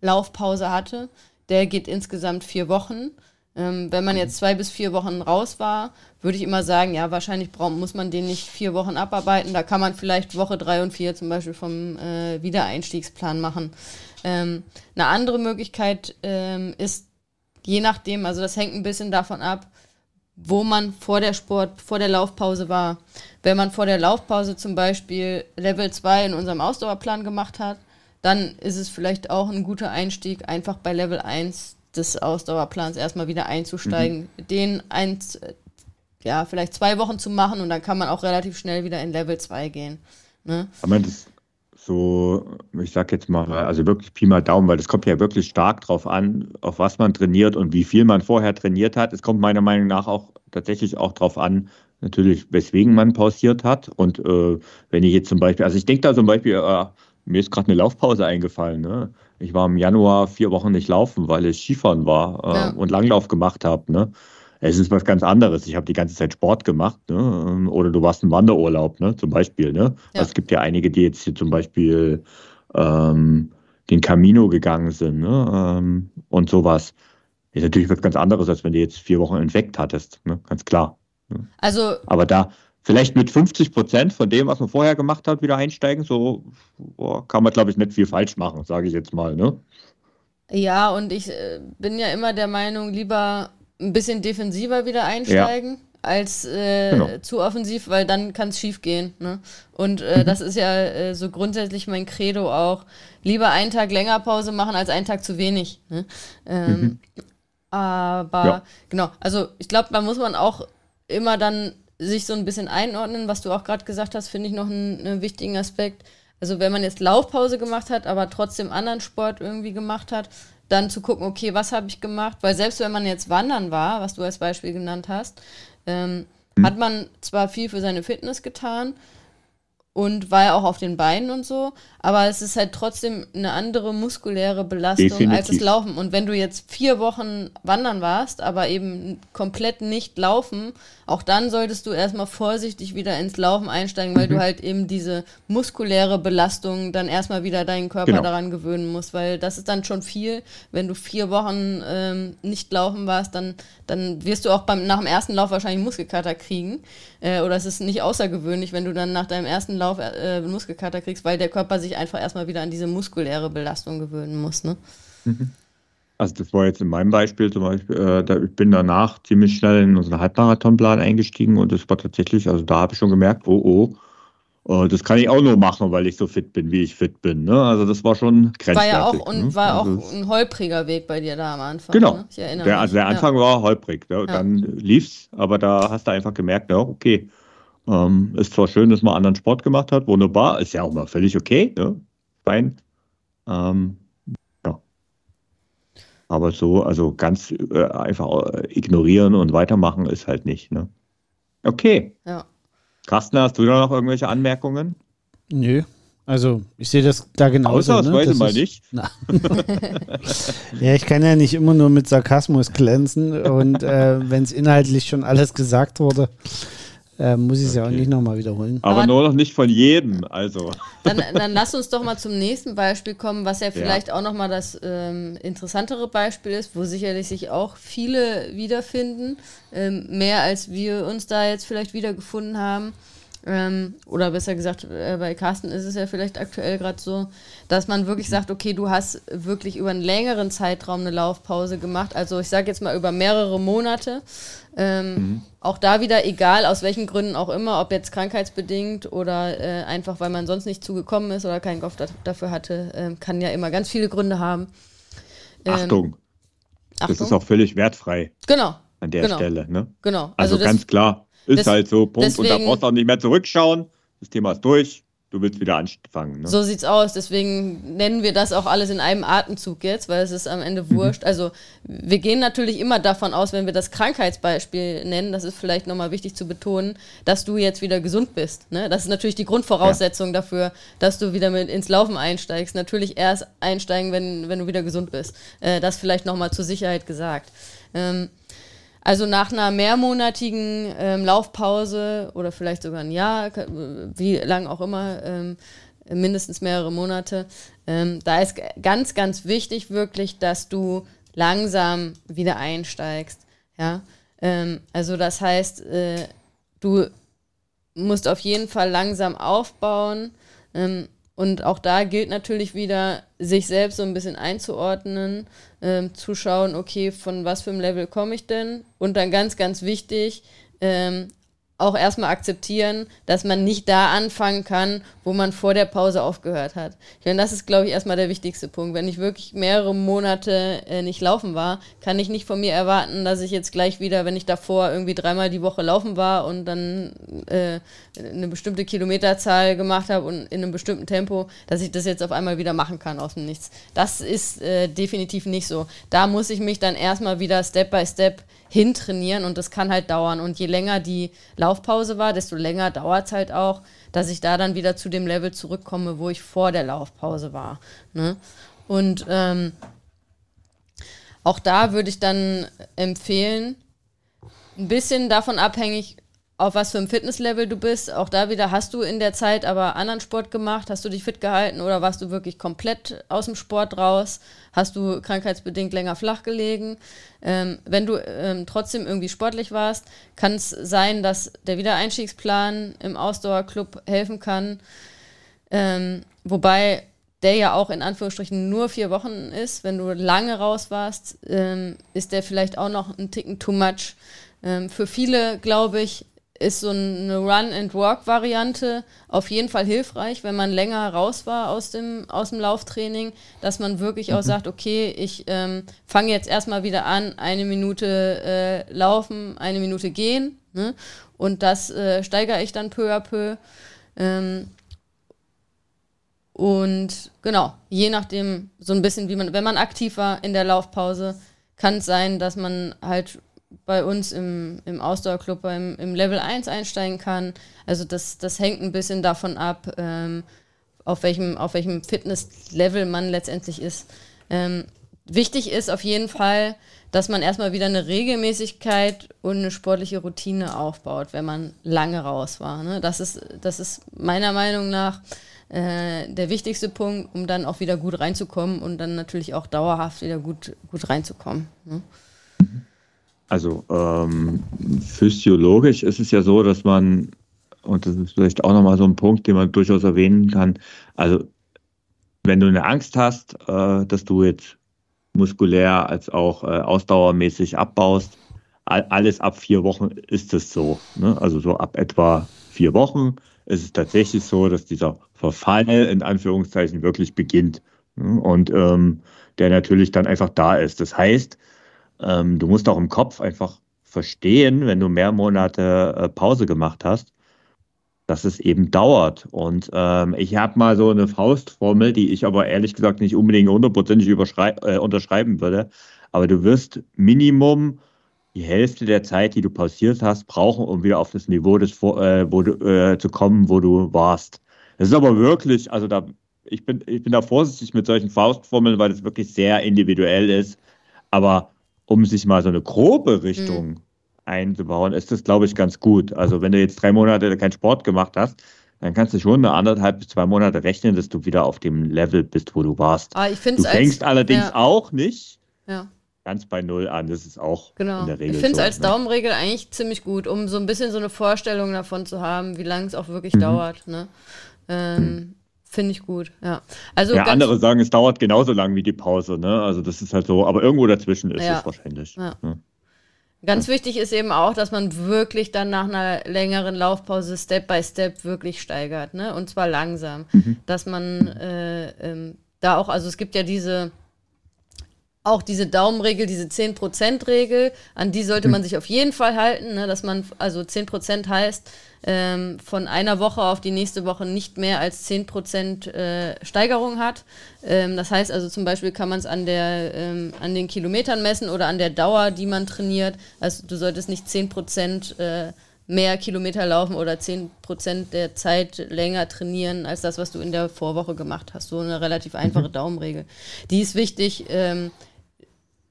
Laufpause hatte. Der geht insgesamt vier Wochen. Ähm, wenn man jetzt zwei bis vier Wochen raus war, würde ich immer sagen, ja, wahrscheinlich brauch, muss man den nicht vier Wochen abarbeiten. Da kann man vielleicht Woche drei und vier zum Beispiel vom äh, Wiedereinstiegsplan machen. Ähm, eine andere Möglichkeit ähm, ist, je nachdem, also das hängt ein bisschen davon ab, wo man vor der Sport, vor der Laufpause war. Wenn man vor der Laufpause zum Beispiel Level 2 in unserem Ausdauerplan gemacht hat, dann ist es vielleicht auch ein guter Einstieg, einfach bei Level 1 des Ausdauerplans erstmal wieder einzusteigen, mhm. den eins, ja, vielleicht zwei Wochen zu machen und dann kann man auch relativ schnell wieder in Level 2 gehen. Ne? Aber das, so, ich sag jetzt mal, also wirklich Pi mal Daumen, weil das kommt ja wirklich stark drauf an, auf was man trainiert und wie viel man vorher trainiert hat. Es kommt meiner Meinung nach auch tatsächlich auch drauf an, natürlich, weswegen man pausiert hat. Und äh, wenn ich jetzt zum Beispiel, also ich denke da zum Beispiel, äh, mir ist gerade eine Laufpause eingefallen. Ne? Ich war im Januar vier Wochen nicht laufen, weil ich Skifahren war äh, ja. und Langlauf gemacht habe. Ne? Es ist was ganz anderes. Ich habe die ganze Zeit Sport gemacht, ne? Ähm, oder du warst im Wanderurlaub, ne? Zum Beispiel, ne? Ja. Also es gibt ja einige, die jetzt hier zum Beispiel ähm, den Camino gegangen sind, ne? Ähm, und sowas. Ist natürlich was ganz anderes, als wenn du jetzt vier Wochen Infekt hattest, ne? Ganz klar. Ne? Also. Aber da vielleicht mit 50 Prozent von dem, was man vorher gemacht hat, wieder einsteigen, so boah, kann man, glaube ich, nicht viel falsch machen, sage ich jetzt mal, ne? Ja, und ich äh, bin ja immer der Meinung, lieber ein bisschen defensiver wieder einsteigen. Ja. Als äh, genau. zu offensiv, weil dann kann es schief gehen. Ne? Und äh, mhm. das ist ja äh, so grundsätzlich mein Credo auch. Lieber einen Tag länger Pause machen als einen Tag zu wenig. Ne? Ähm, mhm. Aber ja. genau, also ich glaube, da muss man auch immer dann sich so ein bisschen einordnen, was du auch gerade gesagt hast, finde ich noch einen, einen wichtigen Aspekt. Also wenn man jetzt Laufpause gemacht hat, aber trotzdem anderen Sport irgendwie gemacht hat, dann zu gucken, okay, was habe ich gemacht? Weil selbst wenn man jetzt wandern war, was du als Beispiel genannt hast, ähm, mhm. hat man zwar viel für seine Fitness getan, und war ja auch auf den Beinen und so, aber es ist halt trotzdem eine andere muskuläre Belastung Definitiv. als das Laufen. Und wenn du jetzt vier Wochen wandern warst, aber eben komplett nicht laufen, auch dann solltest du erstmal vorsichtig wieder ins Laufen einsteigen, weil mhm. du halt eben diese muskuläre Belastung dann erstmal wieder deinen Körper genau. daran gewöhnen musst, weil das ist dann schon viel. Wenn du vier Wochen ähm, nicht laufen warst, dann, dann wirst du auch beim, nach dem ersten Lauf wahrscheinlich Muskelkater kriegen. Äh, oder es ist nicht außergewöhnlich, wenn du dann nach deinem ersten Lauf äh, Muskelkater kriegst, weil der Körper sich einfach erstmal wieder an diese muskuläre Belastung gewöhnen muss. Ne? Mhm. Also das war jetzt in meinem Beispiel zum Beispiel, äh, da, ich bin danach ziemlich schnell in unseren Halbmarathonplan eingestiegen und das war tatsächlich, also da habe ich schon gemerkt, oh oh, äh, das kann ich auch nur machen, weil ich so fit bin, wie ich fit bin. Ne? Also das war schon grenzwertig. War ja auch, ne? war also auch ein holpriger Weg bei dir da am Anfang. Genau. Ne? Ich erinnere der, Also der Anfang ja. war holprig. Ne? Ja. Dann lief's, aber da hast du einfach gemerkt, ja, okay. Ähm, ist zwar schön, dass man anderen Sport gemacht hat, wunderbar, ist ja auch mal völlig okay, ne? fein. Ähm, aber so, also ganz äh, einfach äh, ignorieren und weitermachen ist halt nicht. Ne? Okay. Ja. Carsten, hast du da noch irgendwelche Anmerkungen? Nö. Also, ich sehe das da genauso. Außer, ne? das mal nicht. ja, ich kann ja nicht immer nur mit Sarkasmus glänzen und äh, wenn es inhaltlich schon alles gesagt wurde, äh, muss ich es okay. ja auch nicht nochmal wiederholen. Aber, Aber, nur noch nicht von jedem, also. Dann, dann, lass uns doch mal zum nächsten Beispiel kommen, was ja vielleicht ja. auch nochmal das ähm, interessantere Beispiel ist, wo sicherlich sich auch viele wiederfinden, ähm, mehr als wir uns da jetzt vielleicht wiedergefunden haben. Ähm, oder besser gesagt, äh, bei Carsten ist es ja vielleicht aktuell gerade so, dass man wirklich sagt, okay, du hast wirklich über einen längeren Zeitraum eine Laufpause gemacht. Also ich sage jetzt mal über mehrere Monate. Ähm, mhm. Auch da wieder, egal aus welchen Gründen auch immer, ob jetzt krankheitsbedingt oder äh, einfach, weil man sonst nicht zugekommen ist oder keinen Kopf da, dafür hatte, äh, kann ja immer ganz viele Gründe haben. Ähm, Achtung. Achtung. Das ist auch völlig wertfrei. Genau. An der genau. Stelle. Ne? Genau. Also, also ganz klar. Ist das, halt so, Punkt. Deswegen, und da brauchst du auch nicht mehr zurückschauen. Das Thema ist durch. Du willst wieder anfangen. Ne? So sieht's aus. Deswegen nennen wir das auch alles in einem Atemzug jetzt, weil es ist am Ende mhm. wurscht. Mhm. Also wir gehen natürlich immer davon aus, wenn wir das Krankheitsbeispiel nennen, das ist vielleicht nochmal wichtig zu betonen, dass du jetzt wieder gesund bist. Ne? Das ist natürlich die Grundvoraussetzung ja. dafür, dass du wieder mit ins Laufen einsteigst. Natürlich erst einsteigen, wenn, wenn du wieder gesund bist. Äh, das vielleicht nochmal zur Sicherheit gesagt. Ähm, also nach einer mehrmonatigen ähm, Laufpause oder vielleicht sogar ein Jahr, wie lang auch immer, ähm, mindestens mehrere Monate, ähm, da ist ganz, ganz wichtig wirklich, dass du langsam wieder einsteigst. Ja, ähm, also das heißt, äh, du musst auf jeden Fall langsam aufbauen. Ähm, und auch da gilt natürlich wieder, sich selbst so ein bisschen einzuordnen, ähm, zu schauen, okay, von was für einem Level komme ich denn? Und dann ganz, ganz wichtig, ähm, auch erstmal akzeptieren, dass man nicht da anfangen kann, wo man vor der Pause aufgehört hat. Ich meine, das ist, glaube ich, erstmal der wichtigste Punkt. Wenn ich wirklich mehrere Monate äh, nicht laufen war, kann ich nicht von mir erwarten, dass ich jetzt gleich wieder, wenn ich davor irgendwie dreimal die Woche laufen war und dann äh, eine bestimmte Kilometerzahl gemacht habe und in einem bestimmten Tempo, dass ich das jetzt auf einmal wieder machen kann aus dem Nichts. Das ist äh, definitiv nicht so. Da muss ich mich dann erstmal wieder Step by Step hintrainieren und das kann halt dauern. Und je länger die Laufpause war, desto länger dauert es halt auch, dass ich da dann wieder zu dem Level zurückkomme, wo ich vor der Laufpause war. Ne? Und ähm, auch da würde ich dann empfehlen, ein bisschen davon abhängig, auf was für ein Fitnesslevel du bist. Auch da wieder hast du in der Zeit aber anderen Sport gemacht, hast du dich fit gehalten oder warst du wirklich komplett aus dem Sport raus? Hast du krankheitsbedingt länger flach gelegen? Ähm, wenn du ähm, trotzdem irgendwie sportlich warst, kann es sein, dass der Wiedereinstiegsplan im Ausdauerclub helfen kann. Ähm, wobei der ja auch in Anführungsstrichen nur vier Wochen ist. Wenn du lange raus warst, ähm, ist der vielleicht auch noch ein Ticken too much. Ähm, für viele, glaube ich, ist so eine Run-and-Walk-Variante auf jeden Fall hilfreich, wenn man länger raus war aus dem, aus dem Lauftraining, dass man wirklich mhm. auch sagt, okay, ich ähm, fange jetzt erstmal wieder an, eine Minute äh, laufen, eine Minute gehen ne? und das äh, steigere ich dann peu à peu. Ähm, und genau, je nachdem, so ein bisschen, wie man, wenn man aktiv war in der Laufpause, kann es sein, dass man halt bei uns im, im Ausdauerclub beim, im Level 1 einsteigen kann. Also das, das hängt ein bisschen davon ab, ähm, auf welchem, auf welchem Fitnesslevel man letztendlich ist. Ähm, wichtig ist auf jeden Fall, dass man erstmal wieder eine Regelmäßigkeit und eine sportliche Routine aufbaut, wenn man lange raus war. Ne? Das, ist, das ist meiner Meinung nach äh, der wichtigste Punkt, um dann auch wieder gut reinzukommen und dann natürlich auch dauerhaft wieder gut, gut reinzukommen. Ne? Also ähm, physiologisch ist es ja so, dass man, und das ist vielleicht auch nochmal so ein Punkt, den man durchaus erwähnen kann, also wenn du eine Angst hast, äh, dass du jetzt muskulär als auch äh, ausdauermäßig abbaust, all, alles ab vier Wochen ist es so. Ne? Also so ab etwa vier Wochen ist es tatsächlich so, dass dieser Verfall in Anführungszeichen wirklich beginnt. Ne? Und ähm, der natürlich dann einfach da ist. Das heißt, ähm, du musst auch im Kopf einfach verstehen, wenn du mehr Monate äh, Pause gemacht hast, dass es eben dauert. Und ähm, ich habe mal so eine Faustformel, die ich aber ehrlich gesagt nicht unbedingt hundertprozentig äh, unterschreiben würde. Aber du wirst Minimum die Hälfte der Zeit, die du pausiert hast, brauchen, um wieder auf das Niveau des, äh, wo du, äh, zu kommen, wo du warst. Das ist aber wirklich, also da, ich bin, ich bin da vorsichtig mit solchen Faustformeln, weil das wirklich sehr individuell ist. Aber um sich mal so eine grobe Richtung mhm. einzubauen, ist das, glaube ich, ganz gut. Also wenn du jetzt drei Monate keinen Sport gemacht hast, dann kannst du schon eine anderthalb bis zwei Monate rechnen, dass du wieder auf dem Level bist, wo du warst. Ah, du fängst als, allerdings ja. auch nicht ja. ganz bei Null an. Das ist auch genau. in der Regel Ich finde es so, als ne? Daumenregel eigentlich ziemlich gut, um so ein bisschen so eine Vorstellung davon zu haben, wie lange es auch wirklich mhm. dauert. Ne? Ähm, mhm. Finde ich gut, ja. Also ja, andere sagen, es dauert genauso lang wie die Pause, ne? Also das ist halt so, aber irgendwo dazwischen ist ja. es wahrscheinlich. Ja. Ja. Ganz wichtig ist eben auch, dass man wirklich dann nach einer längeren Laufpause Step by Step wirklich steigert, ne? Und zwar langsam. Mhm. Dass man äh, ähm, da auch, also es gibt ja diese auch diese Daumenregel, diese 10%-Regel, an die sollte man mhm. sich auf jeden Fall halten, ne, dass man, also 10% heißt, ähm, von einer Woche auf die nächste Woche nicht mehr als 10% äh, Steigerung hat. Ähm, das heißt also zum Beispiel kann man es an, ähm, an den Kilometern messen oder an der Dauer, die man trainiert. Also du solltest nicht 10% äh, mehr Kilometer laufen oder 10% der Zeit länger trainieren als das, was du in der Vorwoche gemacht hast. So eine relativ einfache mhm. Daumenregel. Die ist wichtig. Ähm,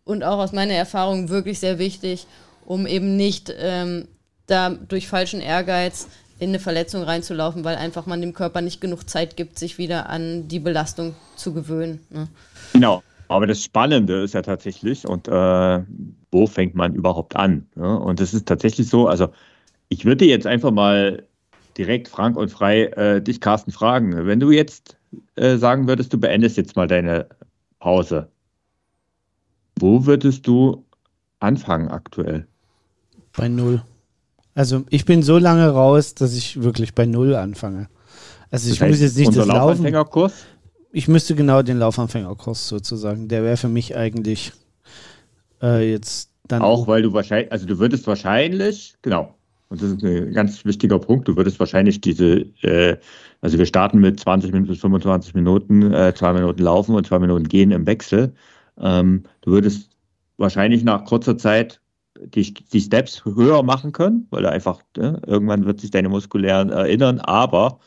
und auch aus meiner Erfahrung wirklich sehr wichtig, um eben nicht ähm, da durch falschen Ehrgeiz in eine Verletzung reinzulaufen, weil einfach man dem Körper nicht genug Zeit gibt, sich wieder an die Belastung zu gewöhnen. Ne? Genau. Aber das Spannende ist ja tatsächlich, und äh, wo fängt man überhaupt an? Ne? Und es ist tatsächlich so, also ich würde jetzt einfach mal direkt frank und frei äh, dich, Carsten, fragen. Wenn du jetzt äh, sagen würdest, du beendest jetzt mal deine Pause, wo würdest du anfangen aktuell? Bei null. Also ich bin so lange raus, dass ich wirklich bei null anfange. Also ich das heißt, muss jetzt nicht das Laufen. Ich müsste genau den Laufanfängerkurs sozusagen. Der wäre für mich eigentlich äh, jetzt dann. Auch weil du wahrscheinlich, also du würdest wahrscheinlich, genau, und das ist ein ganz wichtiger Punkt, du würdest wahrscheinlich diese, äh, also wir starten mit 20 bis 25 Minuten, äh, zwei Minuten laufen und zwei Minuten gehen im Wechsel. Ähm, du würdest wahrscheinlich nach kurzer Zeit die, die Steps höher machen können, weil einfach, ne, irgendwann wird sich deine muskulären erinnern, aber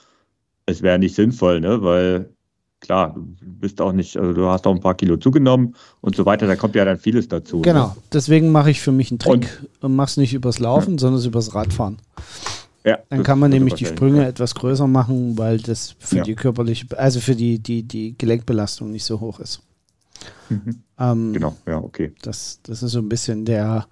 es wäre nicht sinnvoll, ne, weil klar, du bist auch nicht, also du hast auch ein paar Kilo zugenommen und so weiter, da kommt ja dann vieles dazu. Genau, ne? deswegen mache ich für mich einen Trick und, und mache es nicht übers Laufen, ja. sondern übers Radfahren. Ja, dann kann man nämlich die Sprünge ja. etwas größer machen, weil das für ja. die körperliche, also für die, die, die Gelenkbelastung nicht so hoch ist. Mhm. Ähm, genau, ja, okay. Das, das ist so ein bisschen der,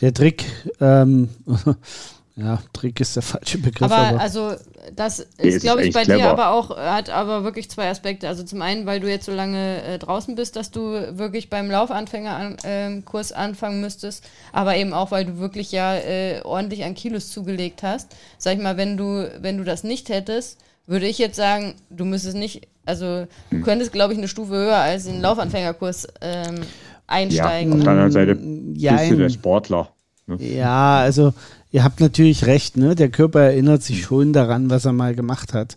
der Trick. Ähm, ja, Trick ist der falsche Begriff. Aber, aber also das ist, glaube ich, bei clever. dir aber auch, hat aber wirklich zwei Aspekte. Also zum einen, weil du jetzt so lange äh, draußen bist, dass du wirklich beim Laufanfängerkurs an, äh, anfangen müsstest, aber eben auch, weil du wirklich ja äh, ordentlich an Kilos zugelegt hast. Sag ich mal, wenn du, wenn du das nicht hättest, würde ich jetzt sagen, du müsstest nicht, also du hm. könntest, glaube ich, eine Stufe höher als den Laufanfängerkurs ähm, einsteigen. Ja, auf der anderen Seite ja, bist du der Sportler. Ne? Ja, also ihr habt natürlich recht, ne? Der Körper erinnert sich hm. schon daran, was er mal gemacht hat.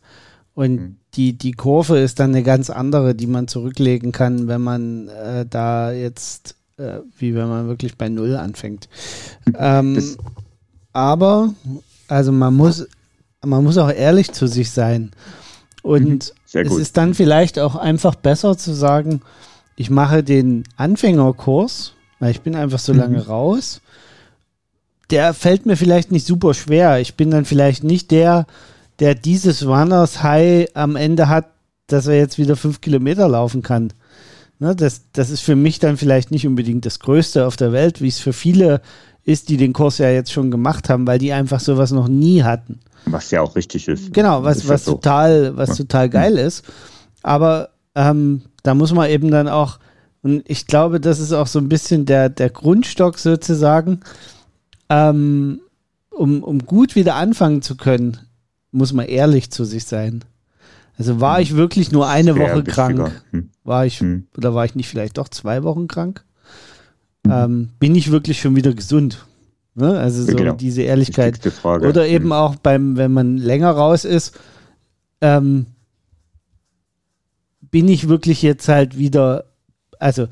Und mhm. die, die Kurve ist dann eine ganz andere, die man zurücklegen kann, wenn man äh, da jetzt, äh, wie wenn man wirklich bei Null anfängt. Ähm, aber, also man muss, man muss auch ehrlich zu sich sein. Und mhm. es ist dann vielleicht auch einfach besser zu sagen, ich mache den Anfängerkurs, weil ich bin einfach so lange mhm. raus der fällt mir vielleicht nicht super schwer. Ich bin dann vielleicht nicht der, der dieses Runners High am Ende hat, dass er jetzt wieder fünf Kilometer laufen kann. Ne, das, das ist für mich dann vielleicht nicht unbedingt das Größte auf der Welt, wie es für viele ist, die den Kurs ja jetzt schon gemacht haben, weil die einfach sowas noch nie hatten. Was ja auch richtig ist. Genau, was, ist was, so. total, was ja. total geil ist. Aber ähm, da muss man eben dann auch, und ich glaube, das ist auch so ein bisschen der, der Grundstock sozusagen, ähm, um, um gut wieder anfangen zu können, muss man ehrlich zu sich sein. Also war ich wirklich nur eine Woche krank? Hm. War ich, hm. oder war ich nicht vielleicht doch zwei Wochen krank? Hm. Ähm, bin ich wirklich schon wieder gesund? Ne? Also so genau. diese Ehrlichkeit. Oder eben hm. auch beim, wenn man länger raus ist, ähm, bin ich wirklich jetzt halt wieder, also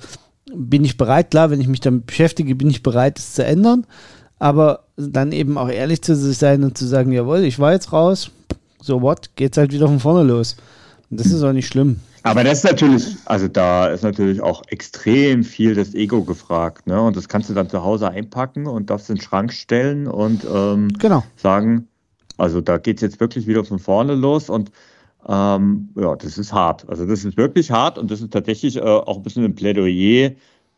bin ich bereit, klar, wenn ich mich damit beschäftige, bin ich bereit, es zu ändern aber dann eben auch ehrlich zu sich sein und zu sagen, jawohl, ich war jetzt raus, so what, geht's halt wieder von vorne los. Und das ist auch nicht schlimm. Aber das ist natürlich, also da ist natürlich auch extrem viel das Ego gefragt, ne? Und das kannst du dann zu Hause einpacken und darfst in den Schrank stellen und ähm, genau. sagen, also da geht es jetzt wirklich wieder von vorne los und ähm, ja, das ist hart. Also das ist wirklich hart und das ist tatsächlich äh, auch ein bisschen ein Plädoyer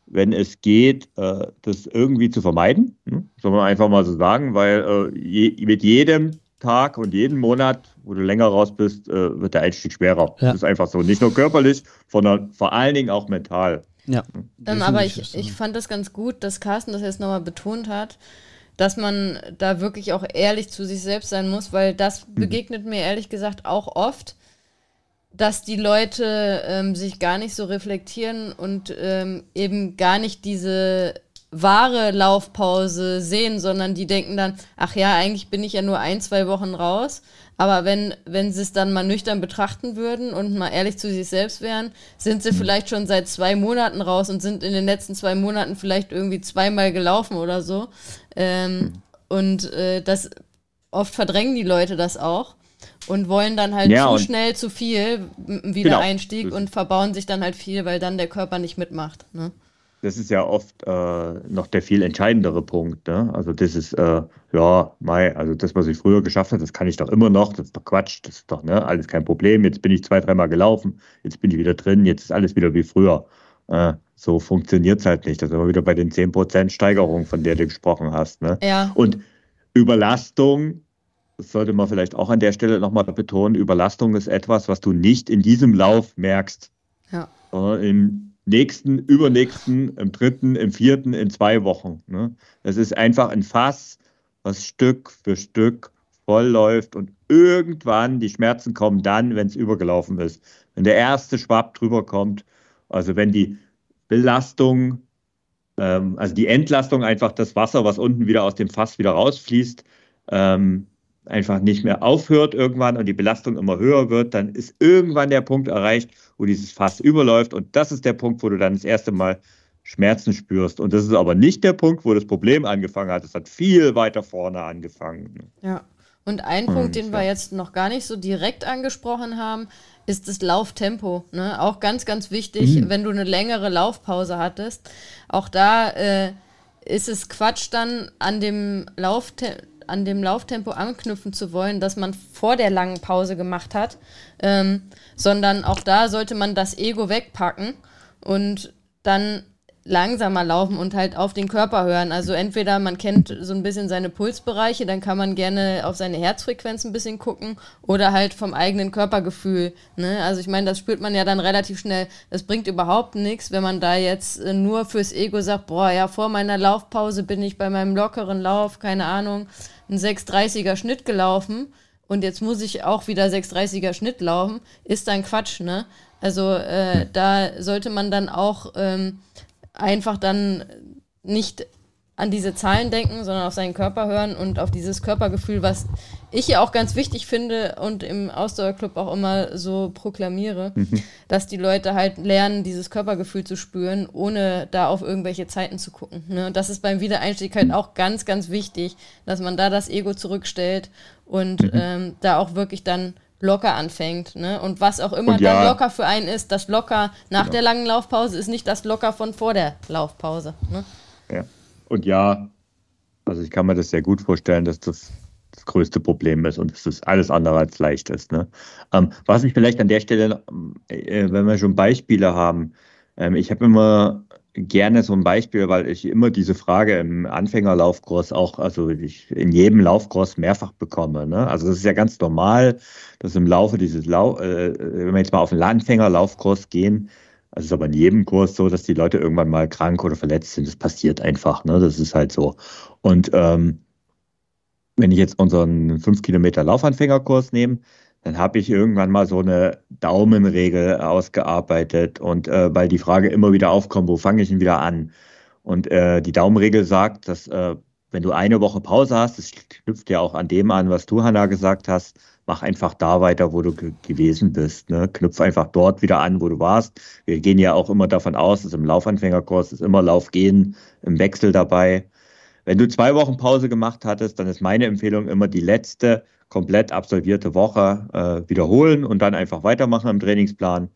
wenn es geht, äh, das irgendwie zu vermeiden. Hm? Soll man einfach mal so sagen, weil äh, je, mit jedem Tag und jeden Monat, wo du länger raus bist, äh, wird der Einstieg schwerer. Ja. Das ist einfach so. Nicht nur körperlich, sondern vor allen Dingen auch mental. Ja. Hm? Dann aber ich, ich fand das ganz gut, dass Carsten das jetzt nochmal betont hat, dass man da wirklich auch ehrlich zu sich selbst sein muss, weil das mhm. begegnet mir ehrlich gesagt auch oft dass die Leute ähm, sich gar nicht so reflektieren und ähm, eben gar nicht diese wahre Laufpause sehen, sondern die denken dann, ach ja, eigentlich bin ich ja nur ein, zwei Wochen raus. Aber wenn, wenn sie es dann mal nüchtern betrachten würden und mal ehrlich zu sich selbst wären, sind sie mhm. vielleicht schon seit zwei Monaten raus und sind in den letzten zwei Monaten vielleicht irgendwie zweimal gelaufen oder so. Ähm, mhm. Und äh, das oft verdrängen die Leute das auch und wollen dann halt ja, zu schnell zu viel Wiedereinstieg genau. und verbauen sich dann halt viel, weil dann der Körper nicht mitmacht. Ne? Das ist ja oft äh, noch der viel entscheidendere Punkt. Ne? Also das ist, äh, ja, Mai, also das, was ich früher geschafft habe, das kann ich doch immer noch, das ist doch Quatsch, das ist doch ne, alles kein Problem. Jetzt bin ich zwei, dreimal gelaufen, jetzt bin ich wieder drin, jetzt ist alles wieder wie früher. Äh, so funktioniert es halt nicht. Da sind wir wieder bei den 10% Steigerungen, von der du gesprochen hast. Ne? Ja. Und Überlastung das sollte man vielleicht auch an der Stelle nochmal betonen, Überlastung ist etwas, was du nicht in diesem Lauf merkst. Ja. Im nächsten, übernächsten, im dritten, im vierten, in zwei Wochen. Ne? Das ist einfach ein Fass, was Stück für Stück voll läuft und irgendwann die Schmerzen kommen dann, wenn es übergelaufen ist. Wenn der erste Schwapp drüber kommt, also wenn die Belastung, ähm, also die Entlastung einfach das Wasser, was unten wieder aus dem Fass wieder rausfließt, ähm, einfach nicht mehr aufhört irgendwann und die Belastung immer höher wird, dann ist irgendwann der Punkt erreicht, wo dieses Fass überläuft und das ist der Punkt, wo du dann das erste Mal Schmerzen spürst. Und das ist aber nicht der Punkt, wo das Problem angefangen hat. Es hat viel weiter vorne angefangen. Ja. Und ein Mhm, Punkt, den wir ja. jetzt noch gar nicht so direkt angesprochen haben, ist das Lauftempo. Ne? Auch ganz, ganz wichtig, Mhm. wenn du eine längere Laufpause hattest. Auch da äh, ist es Quatsch, dann an dem, Laufte an dem Lauftempo anknüpfen zu wollen, das man vor der langen Pause gemacht hat. Ähm, sondern auch da sollte man das Ego wegpacken und dann langsamer laufen und halt auf den Körper hören. Also entweder man kennt so ein bisschen seine Pulsbereiche, dann kann man gerne auf seine Herzfrequenz ein bisschen gucken oder halt vom eigenen Körpergefühl. Ne? Also ich meine, das spürt man ja dann relativ schnell. Das bringt überhaupt nichts, wenn man da jetzt äh, nur fürs Ego sagt, boah, ja, vor meiner Laufpause bin ich bei meinem lockeren Lauf, keine Ahnung, einen 630er Schnitt gelaufen und jetzt muss ich auch wieder 630er Schnitt laufen, ist dann Quatsch, ne? Also äh, da sollte man dann auch ähm, einfach dann nicht an diese Zahlen denken, sondern auf seinen Körper hören und auf dieses Körpergefühl, was ich ja auch ganz wichtig finde und im Ausdauerclub auch immer so proklamiere, dass die Leute halt lernen, dieses Körpergefühl zu spüren, ohne da auf irgendwelche Zeiten zu gucken. Ne? Und das ist beim Wiedereinstieg halt auch ganz, ganz wichtig, dass man da das Ego zurückstellt und ähm, da auch wirklich dann locker anfängt. Ne? Und was auch immer ja- dann locker für einen ist, das locker nach Genau. der langen Laufpause ist nicht das locker von vor der Laufpause. Ne? Ja. Und ja, also ich kann mir das sehr gut vorstellen, dass das das größte Problem ist und dass das alles andere als leicht ist. Ne? Ähm, was ich vielleicht an der Stelle, äh, wenn wir schon Beispiele haben, ähm, ich habe immer gerne so ein Beispiel, weil ich immer diese Frage im Anfängerlaufkurs auch, also ich in jedem Laufkurs mehrfach bekomme. Ne? Also das ist ja ganz normal, dass im Laufe dieses Lau äh, wenn wir jetzt mal auf einen Anfängerlaufkurs gehen, also es ist aber in jedem Kurs so, dass die Leute irgendwann mal krank oder verletzt sind. Das passiert einfach, ne? Das ist halt so. Und ähm, wenn ich jetzt unseren 5 Kilometer Laufanfängerkurs nehme, dann habe ich irgendwann mal so eine Daumenregel ausgearbeitet und äh, weil die Frage immer wieder aufkommt, wo fange ich denn wieder an? Und äh, die Daumenregel sagt, dass äh, wenn du eine Woche Pause hast, das knüpft ja auch an dem an, was du, Hanna, gesagt hast, mach einfach da weiter, wo du ge gewesen bist. Ne? Knüpf einfach dort wieder an, wo du warst. Wir gehen ja auch immer davon aus, dass im Laufanfängerkurs ist immer Laufgehen im Wechsel dabei. Wenn du zwei Wochen Pause gemacht hattest, dann ist meine Empfehlung immer die letzte komplett absolvierte Woche äh, wiederholen und dann einfach weitermachen im Trainingsplan.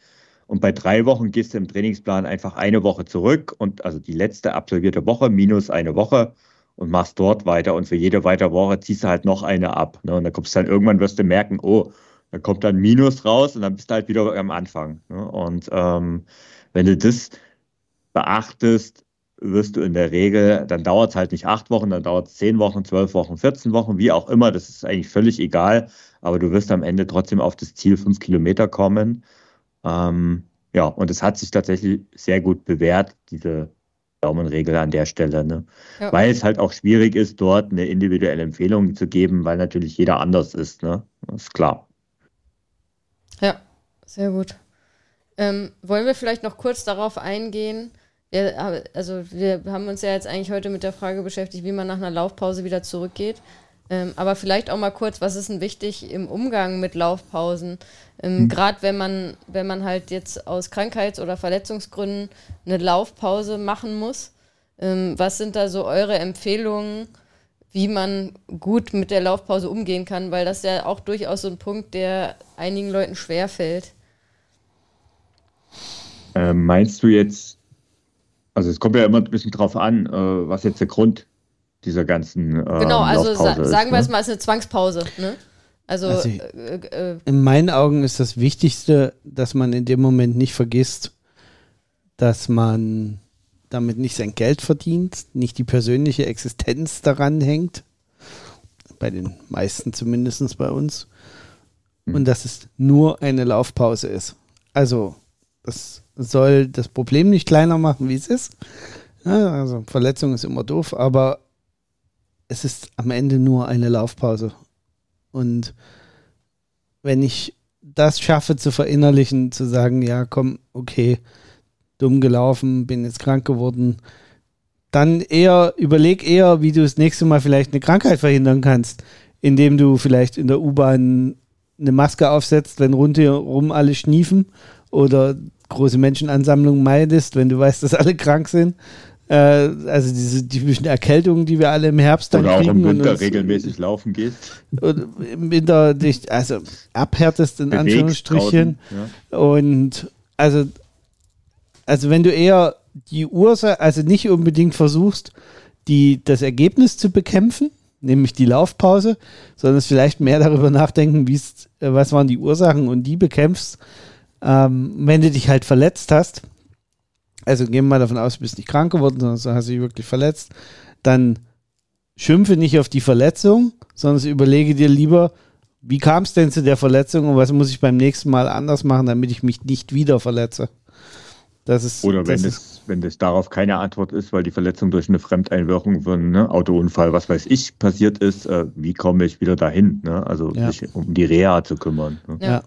Und bei drei Wochen gehst du im Trainingsplan einfach eine Woche zurück und also die letzte absolvierte Woche minus eine Woche und machst dort weiter. Und für jede weitere Woche ziehst du halt noch eine ab. Ne? Und dann kommst du dann irgendwann, wirst du merken, oh, da kommt dann Minus raus und dann bist du halt wieder am Anfang. Ne? Und ähm, wenn du das beachtest, wirst du in der Regel, dann dauert es halt nicht acht Wochen, dann dauert es zehn Wochen, zwölf Wochen, 14 Wochen, wie auch immer, das ist eigentlich völlig egal, aber du wirst am Ende trotzdem auf das Ziel fünf Kilometer kommen. Ähm, ja, und es hat sich tatsächlich sehr gut bewährt, diese Daumenregel an der Stelle, ne? Ja. weil es halt auch schwierig ist, dort eine individuelle Empfehlung zu geben, weil natürlich jeder anders ist, ne? Das ist klar. Ja, sehr gut. Ähm, wollen wir vielleicht noch kurz darauf eingehen? Wir, also wir haben uns ja jetzt eigentlich heute mit der Frage beschäftigt, wie man nach einer Laufpause wieder zurückgeht. Ähm, aber vielleicht auch mal kurz, was ist denn wichtig im Umgang mit Laufpausen? Ähm, Gerade wenn man, wenn man halt jetzt aus Krankheits- oder Verletzungsgründen eine Laufpause machen muss. Ähm, was sind da so eure Empfehlungen, wie man gut mit der Laufpause umgehen kann? Weil das ja auch durchaus so ein Punkt, der einigen Leuten schwerfällt. Ähm, meinst du jetzt, also es kommt ja immer ein bisschen drauf an, äh, was jetzt der Grund dieser ganzen äh, Genau, also sa sagen wir ist, es mal, es ist eine Zwangspause. Ne? Also, Also- äh, äh, In meinen Augen ist das Wichtigste, dass man in dem Moment nicht vergisst, dass man damit nicht sein Geld verdient, nicht die persönliche Existenz daran hängt. Bei den meisten zumindest bei uns. Und dass es nur eine Laufpause ist. Also, das soll das Problem nicht kleiner machen, wie es ist. Ja, also, Verletzung ist immer doof, aber es ist am Ende nur eine Laufpause. Und wenn ich das schaffe zu verinnerlichen, zu sagen, ja, komm, okay, dumm gelaufen, bin jetzt krank geworden, dann eher, überleg eher, wie du das nächste Mal vielleicht eine Krankheit verhindern kannst, indem du vielleicht in der U-Bahn eine Maske aufsetzt, wenn rundherum alle schniefen oder große Menschenansammlungen meidest, wenn du weißt, dass alle krank sind. Äh, also diese typischen Erkältungen, die wir alle im Herbst dann Oder auch kriegen. im Winter uns, regelmäßig laufen gehst. und im Winter dich, also abhärtest in bewegst Anführungsstrichen. draußen, Ja. Und also, also wenn du eher die Ursache, also nicht unbedingt versuchst, die, das Ergebnis zu bekämpfen, nämlich die Laufpause, sondern es vielleicht mehr darüber nachdenken, wie es, äh, was waren die Ursachen und die bekämpfst, ähm, wenn du dich halt verletzt hast. Also gehen wir mal davon aus, du bist nicht krank geworden, sondern du hast dich wirklich verletzt, dann schimpfe nicht auf die Verletzung, sondern überlege dir lieber, wie kam es denn zu der Verletzung und was muss ich beim nächsten Mal anders machen, damit ich mich nicht wieder verletze? Das ist, Oder wenn das es, ist, wenn das darauf keine Antwort ist, weil die Verletzung durch eine Fremdeinwirkung von ne, Autounfall, was weiß ich, passiert ist, äh, wie komme ich wieder dahin? Ne? Also Ja. sich um die Reha zu kümmern. Ne? ja.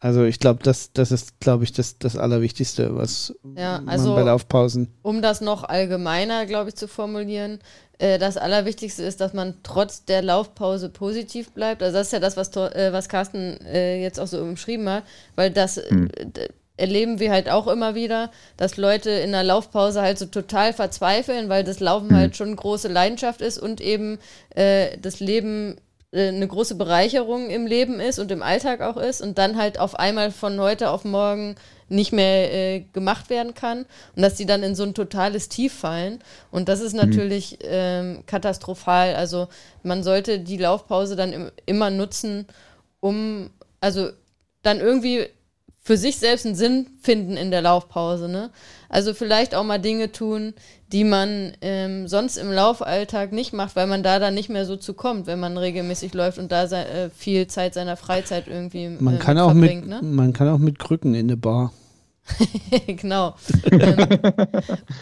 Also ich glaube, das, das ist, glaube ich, das, das Allerwichtigste, was Ja, man also- bei Laufpausen. Um das noch allgemeiner, glaube ich, zu formulieren, äh, das Allerwichtigste ist, dass man trotz der Laufpause positiv bleibt. Also das ist ja das, was, Tor- äh, was Carsten äh, jetzt auch so umschrieben hat, weil das d- erleben wir halt auch immer wieder, dass Leute in der Laufpause halt so total verzweifeln, weil das Laufen halt schon eine große Leidenschaft ist und eben äh, das Leben eine große Bereicherung im Leben ist und im Alltag auch ist und dann halt auf einmal von heute auf morgen nicht mehr äh, gemacht werden kann und dass die dann in so ein totales Tief fallen. Und das ist natürlich ähm, katastrophal. Also man sollte die Laufpause dann im, immer nutzen, um also dann irgendwie für sich selbst einen Sinn finden in der Laufpause. Ne? Also vielleicht auch mal Dinge tun, die man ähm, sonst im Laufalltag nicht macht, weil man da dann nicht mehr so zu kommt, wenn man regelmäßig läuft und da sei, äh, viel Zeit seiner Freizeit irgendwie Man äh, kann auch mit, verbringt. Ne? man kann auch mit Krücken in eine Bar. genau. ähm,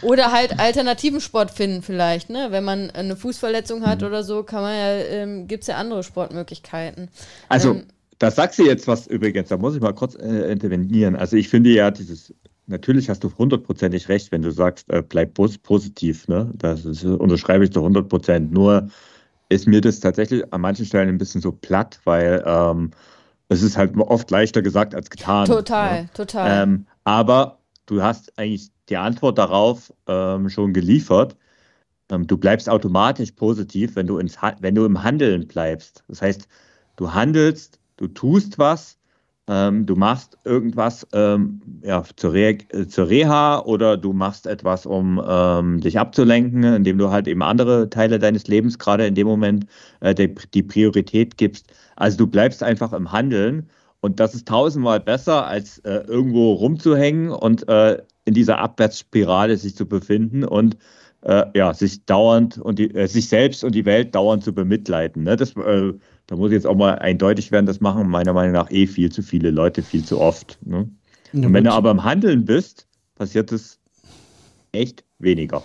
oder halt alternativen Sport finden vielleicht, ne? Wenn man eine Fußverletzung hat Mhm. oder so, kann man ja, ähm, gibt es ja andere Sportmöglichkeiten. Also, Ähm, da sagst du jetzt was übrigens, da muss ich mal kurz äh, intervenieren. Also, ich finde ja, dieses, natürlich hast du hundertprozentig recht, wenn du sagst, äh, bleib pos positiv, ne? Das ist, unterschreibe ich zu 100 Prozent. Nur ist mir das tatsächlich an manchen Stellen ein bisschen so platt, weil ähm, es ist halt oft leichter gesagt als getan. total, Ne? total. Ähm, aber du hast eigentlich die Antwort darauf ähm, schon geliefert. Ähm, du bleibst automatisch positiv, wenn du, ins, wenn du im Handeln bleibst. Das heißt, du handelst, du tust was, ähm, du machst irgendwas ähm, ja, zur, Re äh, zur Reha oder du machst etwas, um ähm, dich abzulenken, indem du halt eben andere Teile deines Lebens gerade in dem Moment äh, die, die Priorität gibst. Also du bleibst einfach im Handeln und das ist tausendmal besser, als äh, irgendwo rumzuhängen und äh, in dieser Abwärtsspirale sich zu befinden und äh, ja, sich dauernd und die, äh, sich selbst und die Welt dauernd zu bemitleiden. Ne? Das, äh, da muss jetzt auch mal eindeutig werden, das machen meiner Meinung nach eh viel zu viele Leute viel zu oft. Ne? Ja, Und wenn gut. du aber im Handeln bist, passiert es echt weniger.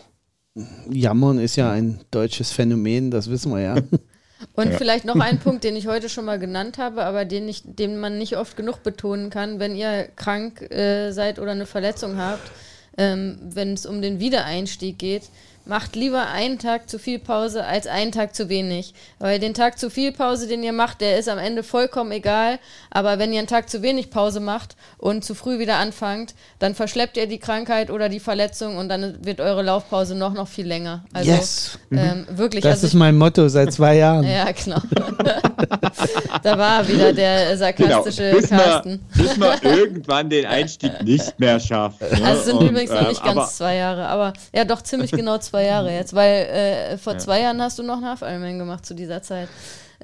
Jammern ist ja ein deutsches Phänomen, das wissen wir ja. Und Ja. vielleicht noch ein Punkt, den ich heute schon mal genannt habe, aber den, ich, den man nicht oft genug betonen kann, wenn ihr krank äh, seid oder eine Verletzung habt, ähm, wenn es um den Wiedereinstieg geht, macht lieber einen Tag zu viel Pause als einen Tag zu wenig. Weil den Tag zu viel Pause, den ihr macht, der ist am Ende vollkommen egal. Aber wenn ihr einen Tag zu wenig Pause macht und zu früh wieder anfangt, dann verschleppt ihr die Krankheit oder die Verletzung und dann wird eure Laufpause noch, noch viel länger. Also yes! ähm, wirklich. Das also ist mein Motto seit zwei Jahren. ja, genau. da war wieder der sarkastische Genau. bis, Carsten. man, bis man irgendwann den Einstieg nicht mehr schafft. Ne? Also es sind Und, übrigens noch ähm, nicht ganz aber- zwei Jahre, aber ja doch ziemlich genau zwei Jahre jetzt, weil äh, vor zwei Jahren hast du noch einen Half-Ironman gemacht zu dieser Zeit.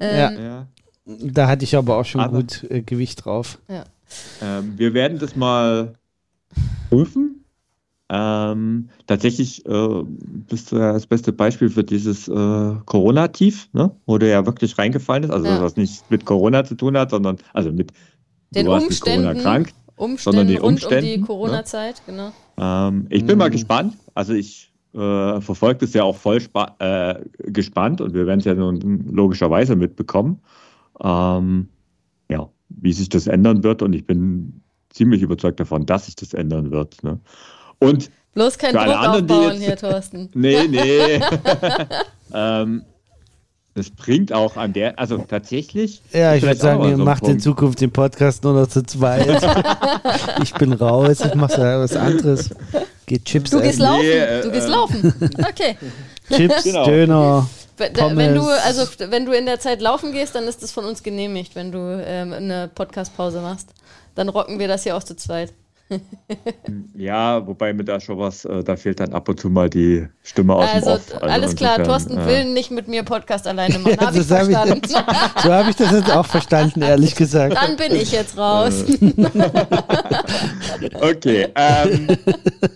Ja. Ähm, Ja. Da hatte ich aber auch schon Aber- gut äh, Gewicht drauf. ja. Ähm, wir werden das mal prüfen. Ähm, tatsächlich äh, bist du ja das beste Beispiel für dieses äh, Corona-Tief, ne? wo du ja wirklich reingefallen ist. Also Ja. was nicht mit Corona zu tun hat, sondern also mit Den du warst mit Corona Umständen, krank. Umständen sondern die rund um Umständen, die ne? Corona-Zeit, genau. Ähm, ich bin mal Mhm. gespannt. Also ich äh, verfolge das ja auch voll spa- äh, gespannt und wir werden es ja nun logischerweise mitbekommen. Ähm, ja, wie sich das ändern wird und ich bin ziemlich überzeugt davon, dass sich das ändern wird. Ne? Und Bloß kein Druck anderen, die aufbauen jetzt- hier, Thorsten. nee, nee. ähm, das bringt auch an der, also tatsächlich. Ja, ich würde sagen, ihr so macht in Punkt. Zukunft den Podcast nur noch zu zweit. ich bin raus, ich mache ja was anderes. Geht Chips Du gehst essen. laufen. Äh, du gehst äh. laufen. Okay. Chips, Genau. Döner. Wenn wenn du, also wenn du in der Zeit laufen gehst, dann ist das von uns genehmigt, wenn du ähm, eine Podcast-Pause machst. Dann rocken wir das hier auch zu zweit. Ja, wobei mit da schon was, äh, da fehlt dann ab und zu mal die Stimme aus Also, dem Off. alles klar, insofern, Thorsten äh, will nicht mit mir Podcast alleine machen. Hab ich das hab ich verstanden. So habe ich das jetzt auch verstanden, ehrlich gesagt. Dann bin ich jetzt raus. Okay, ähm,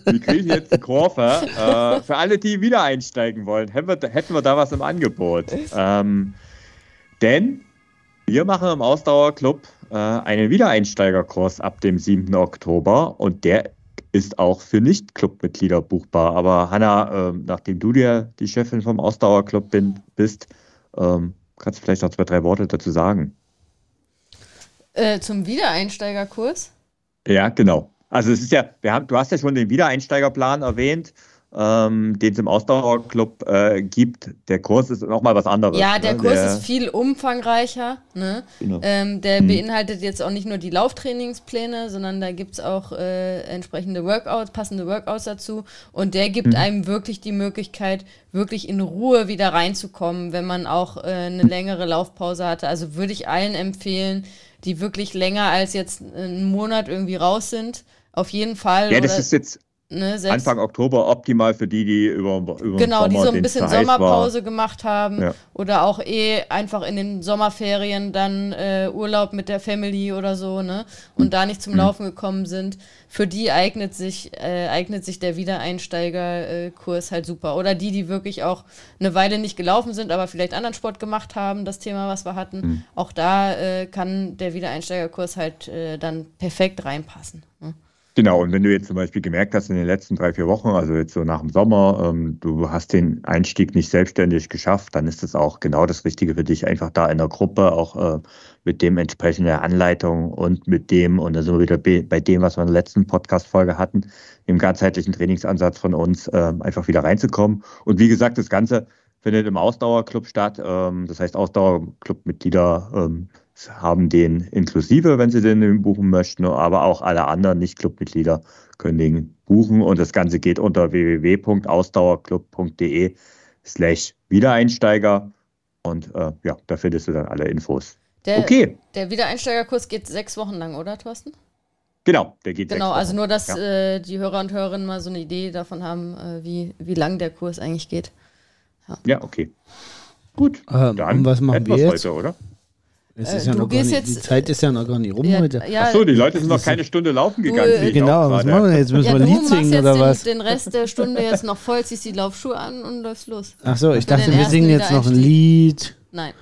wir kriegen jetzt die Kurve. Äh, für alle, die wieder einsteigen wollen, hätten wir, hätten wir da was im Angebot. Ähm, denn wir machen im Ausdauerclub äh, einen Wiedereinsteigerkurs ab dem 7. Oktober und der ist auch für Nicht-Clubmitglieder buchbar. Aber Hanna, ähm, nachdem du dir die Chefin vom Ausdauerclub bin, bist, ähm, kannst du vielleicht noch zwei, drei Worte dazu sagen. äh, zum Wiedereinsteigerkurs. Ja, genau. Also es ist ja, wir haben, du hast ja schon den Wiedereinsteigerplan erwähnt, ähm, den es im Ausdauerclub äh, gibt. Der Kurs ist nochmal was anderes. Ja, der ne? Kurs Der- ist viel umfangreicher. Ne? Genau. Ähm, der Hm. beinhaltet jetzt auch nicht nur die Lauftrainingspläne, sondern da gibt es auch äh, entsprechende Workouts, passende Workouts dazu. Und der gibt Mhm. einem wirklich die Möglichkeit, wirklich in Ruhe wieder reinzukommen, wenn man auch äh, eine längere Laufpause hatte. Also würde ich allen empfehlen, die wirklich länger als jetzt einen Monat irgendwie raus sind. Auf jeden Fall. ja, das ist jetzt ne, Anfang Oktober optimal für die, die über, über Genau, die so ein bisschen heiß war. Sommerpause gemacht haben Ja. oder auch eh einfach in den Sommerferien dann äh, Urlaub mit der Family oder so, ne? Und da nicht Mhm. zum Laufen gekommen sind. Für die eignet sich, äh, eignet sich der Wiedereinsteigerkurs halt super. Oder die, die wirklich auch eine Weile nicht gelaufen sind, aber vielleicht anderen Sport gemacht haben, das Thema, was wir hatten. Mhm. Auch da äh, kann der Wiedereinsteigerkurs halt äh, dann perfekt reinpassen. Ne? Genau, und wenn du jetzt zum Beispiel gemerkt hast in den letzten drei, vier Wochen, also jetzt so nach dem Sommer, ähm, du hast den Einstieg nicht selbstständig geschafft, dann ist das auch genau das Richtige für dich, einfach da in der Gruppe auch äh, mit dem entsprechenden Anleitung und mit dem, und da sind wir wieder be- bei dem, was wir in der letzten Podcast-Folge hatten, im ganzheitlichen Trainingsansatz von uns, ähm, einfach wieder reinzukommen. Und wie gesagt, das Ganze findet im Ausdauerclub statt. Ähm, das heißt, Ausdauerclub-Mitglieder ähm, haben den inklusive, wenn sie den buchen möchten, aber auch alle anderen Nicht-Clubmitglieder können den buchen und das Ganze geht unter www.ausdauerclub.de slash Wiedereinsteiger und äh, ja, da findest du dann alle Infos. Der, Okay, Der Wiedereinsteigerkurs geht sechs Wochen lang, oder, Thorsten? genau, der geht Genau, also nur, dass Ja. äh, die Hörer und Hörerinnen mal so eine Idee davon haben, äh, wie, wie lang der Kurs eigentlich geht. Ja, okay. Gut, Ähm, dann was machen wir jetzt? heute, oder? Es Äh, ist ja du noch gar gehst nicht, jetzt- die Zeit ist ja noch gar nicht rum Ja, heute. ja, Achso, die Leute sind noch keine Stunde laufen gegangen. äh, Genau, was machen wir jetzt? Müssen ja, wir ein Lied machst singen jetzt oder den, was? den Rest der Stunde jetzt noch voll, ziehst die Laufschuhe an und läufst los. Achso, ich dachte, wir singen jetzt noch ein. Lied. Nein.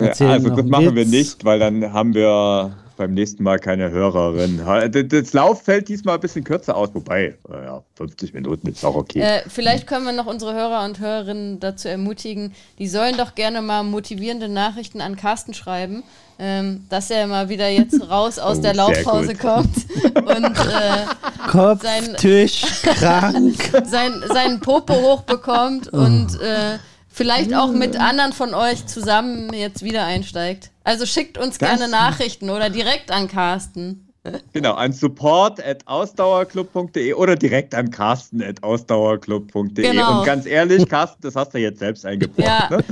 Ja, also das machen wir Witz. nicht, weil dann haben wir beim nächsten Mal keine Hörerin. Das- Lauf fällt diesmal ein bisschen kürzer aus, wobei, äh, ja, 50 Minuten ist auch okay. Äh, vielleicht können wir noch unsere Hörer und Hörerinnen dazu ermutigen, die sollen doch gerne mal motivierende Nachrichten an Carsten schreiben, ähm, dass er mal wieder jetzt raus aus Oh, der Laufpause kommt und äh, Kopf, Sein- Tisch, krank. sein, seinen Popo hochbekommt und äh, vielleicht auch mit anderen von euch zusammen jetzt wieder einsteigt. Also schickt uns Das- gerne Nachrichten oder direkt an Carsten. Genau, an support at ausdauerclub.de oder direkt an carsten at ausdauerclub.de. Genau. Und ganz ehrlich, Carsten, das hast du jetzt selbst eingebracht. Ja, Ne?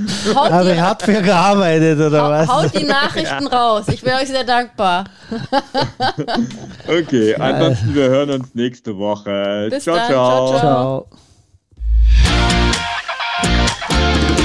die, hart für gearbeitet oder hau- was? haut die Nachrichten raus. Ich wäre euch sehr dankbar. Okay, ansonsten wir hören uns nächste Woche. Bis ciao, dann, ciao. ciao, ciao. Ciao. thank you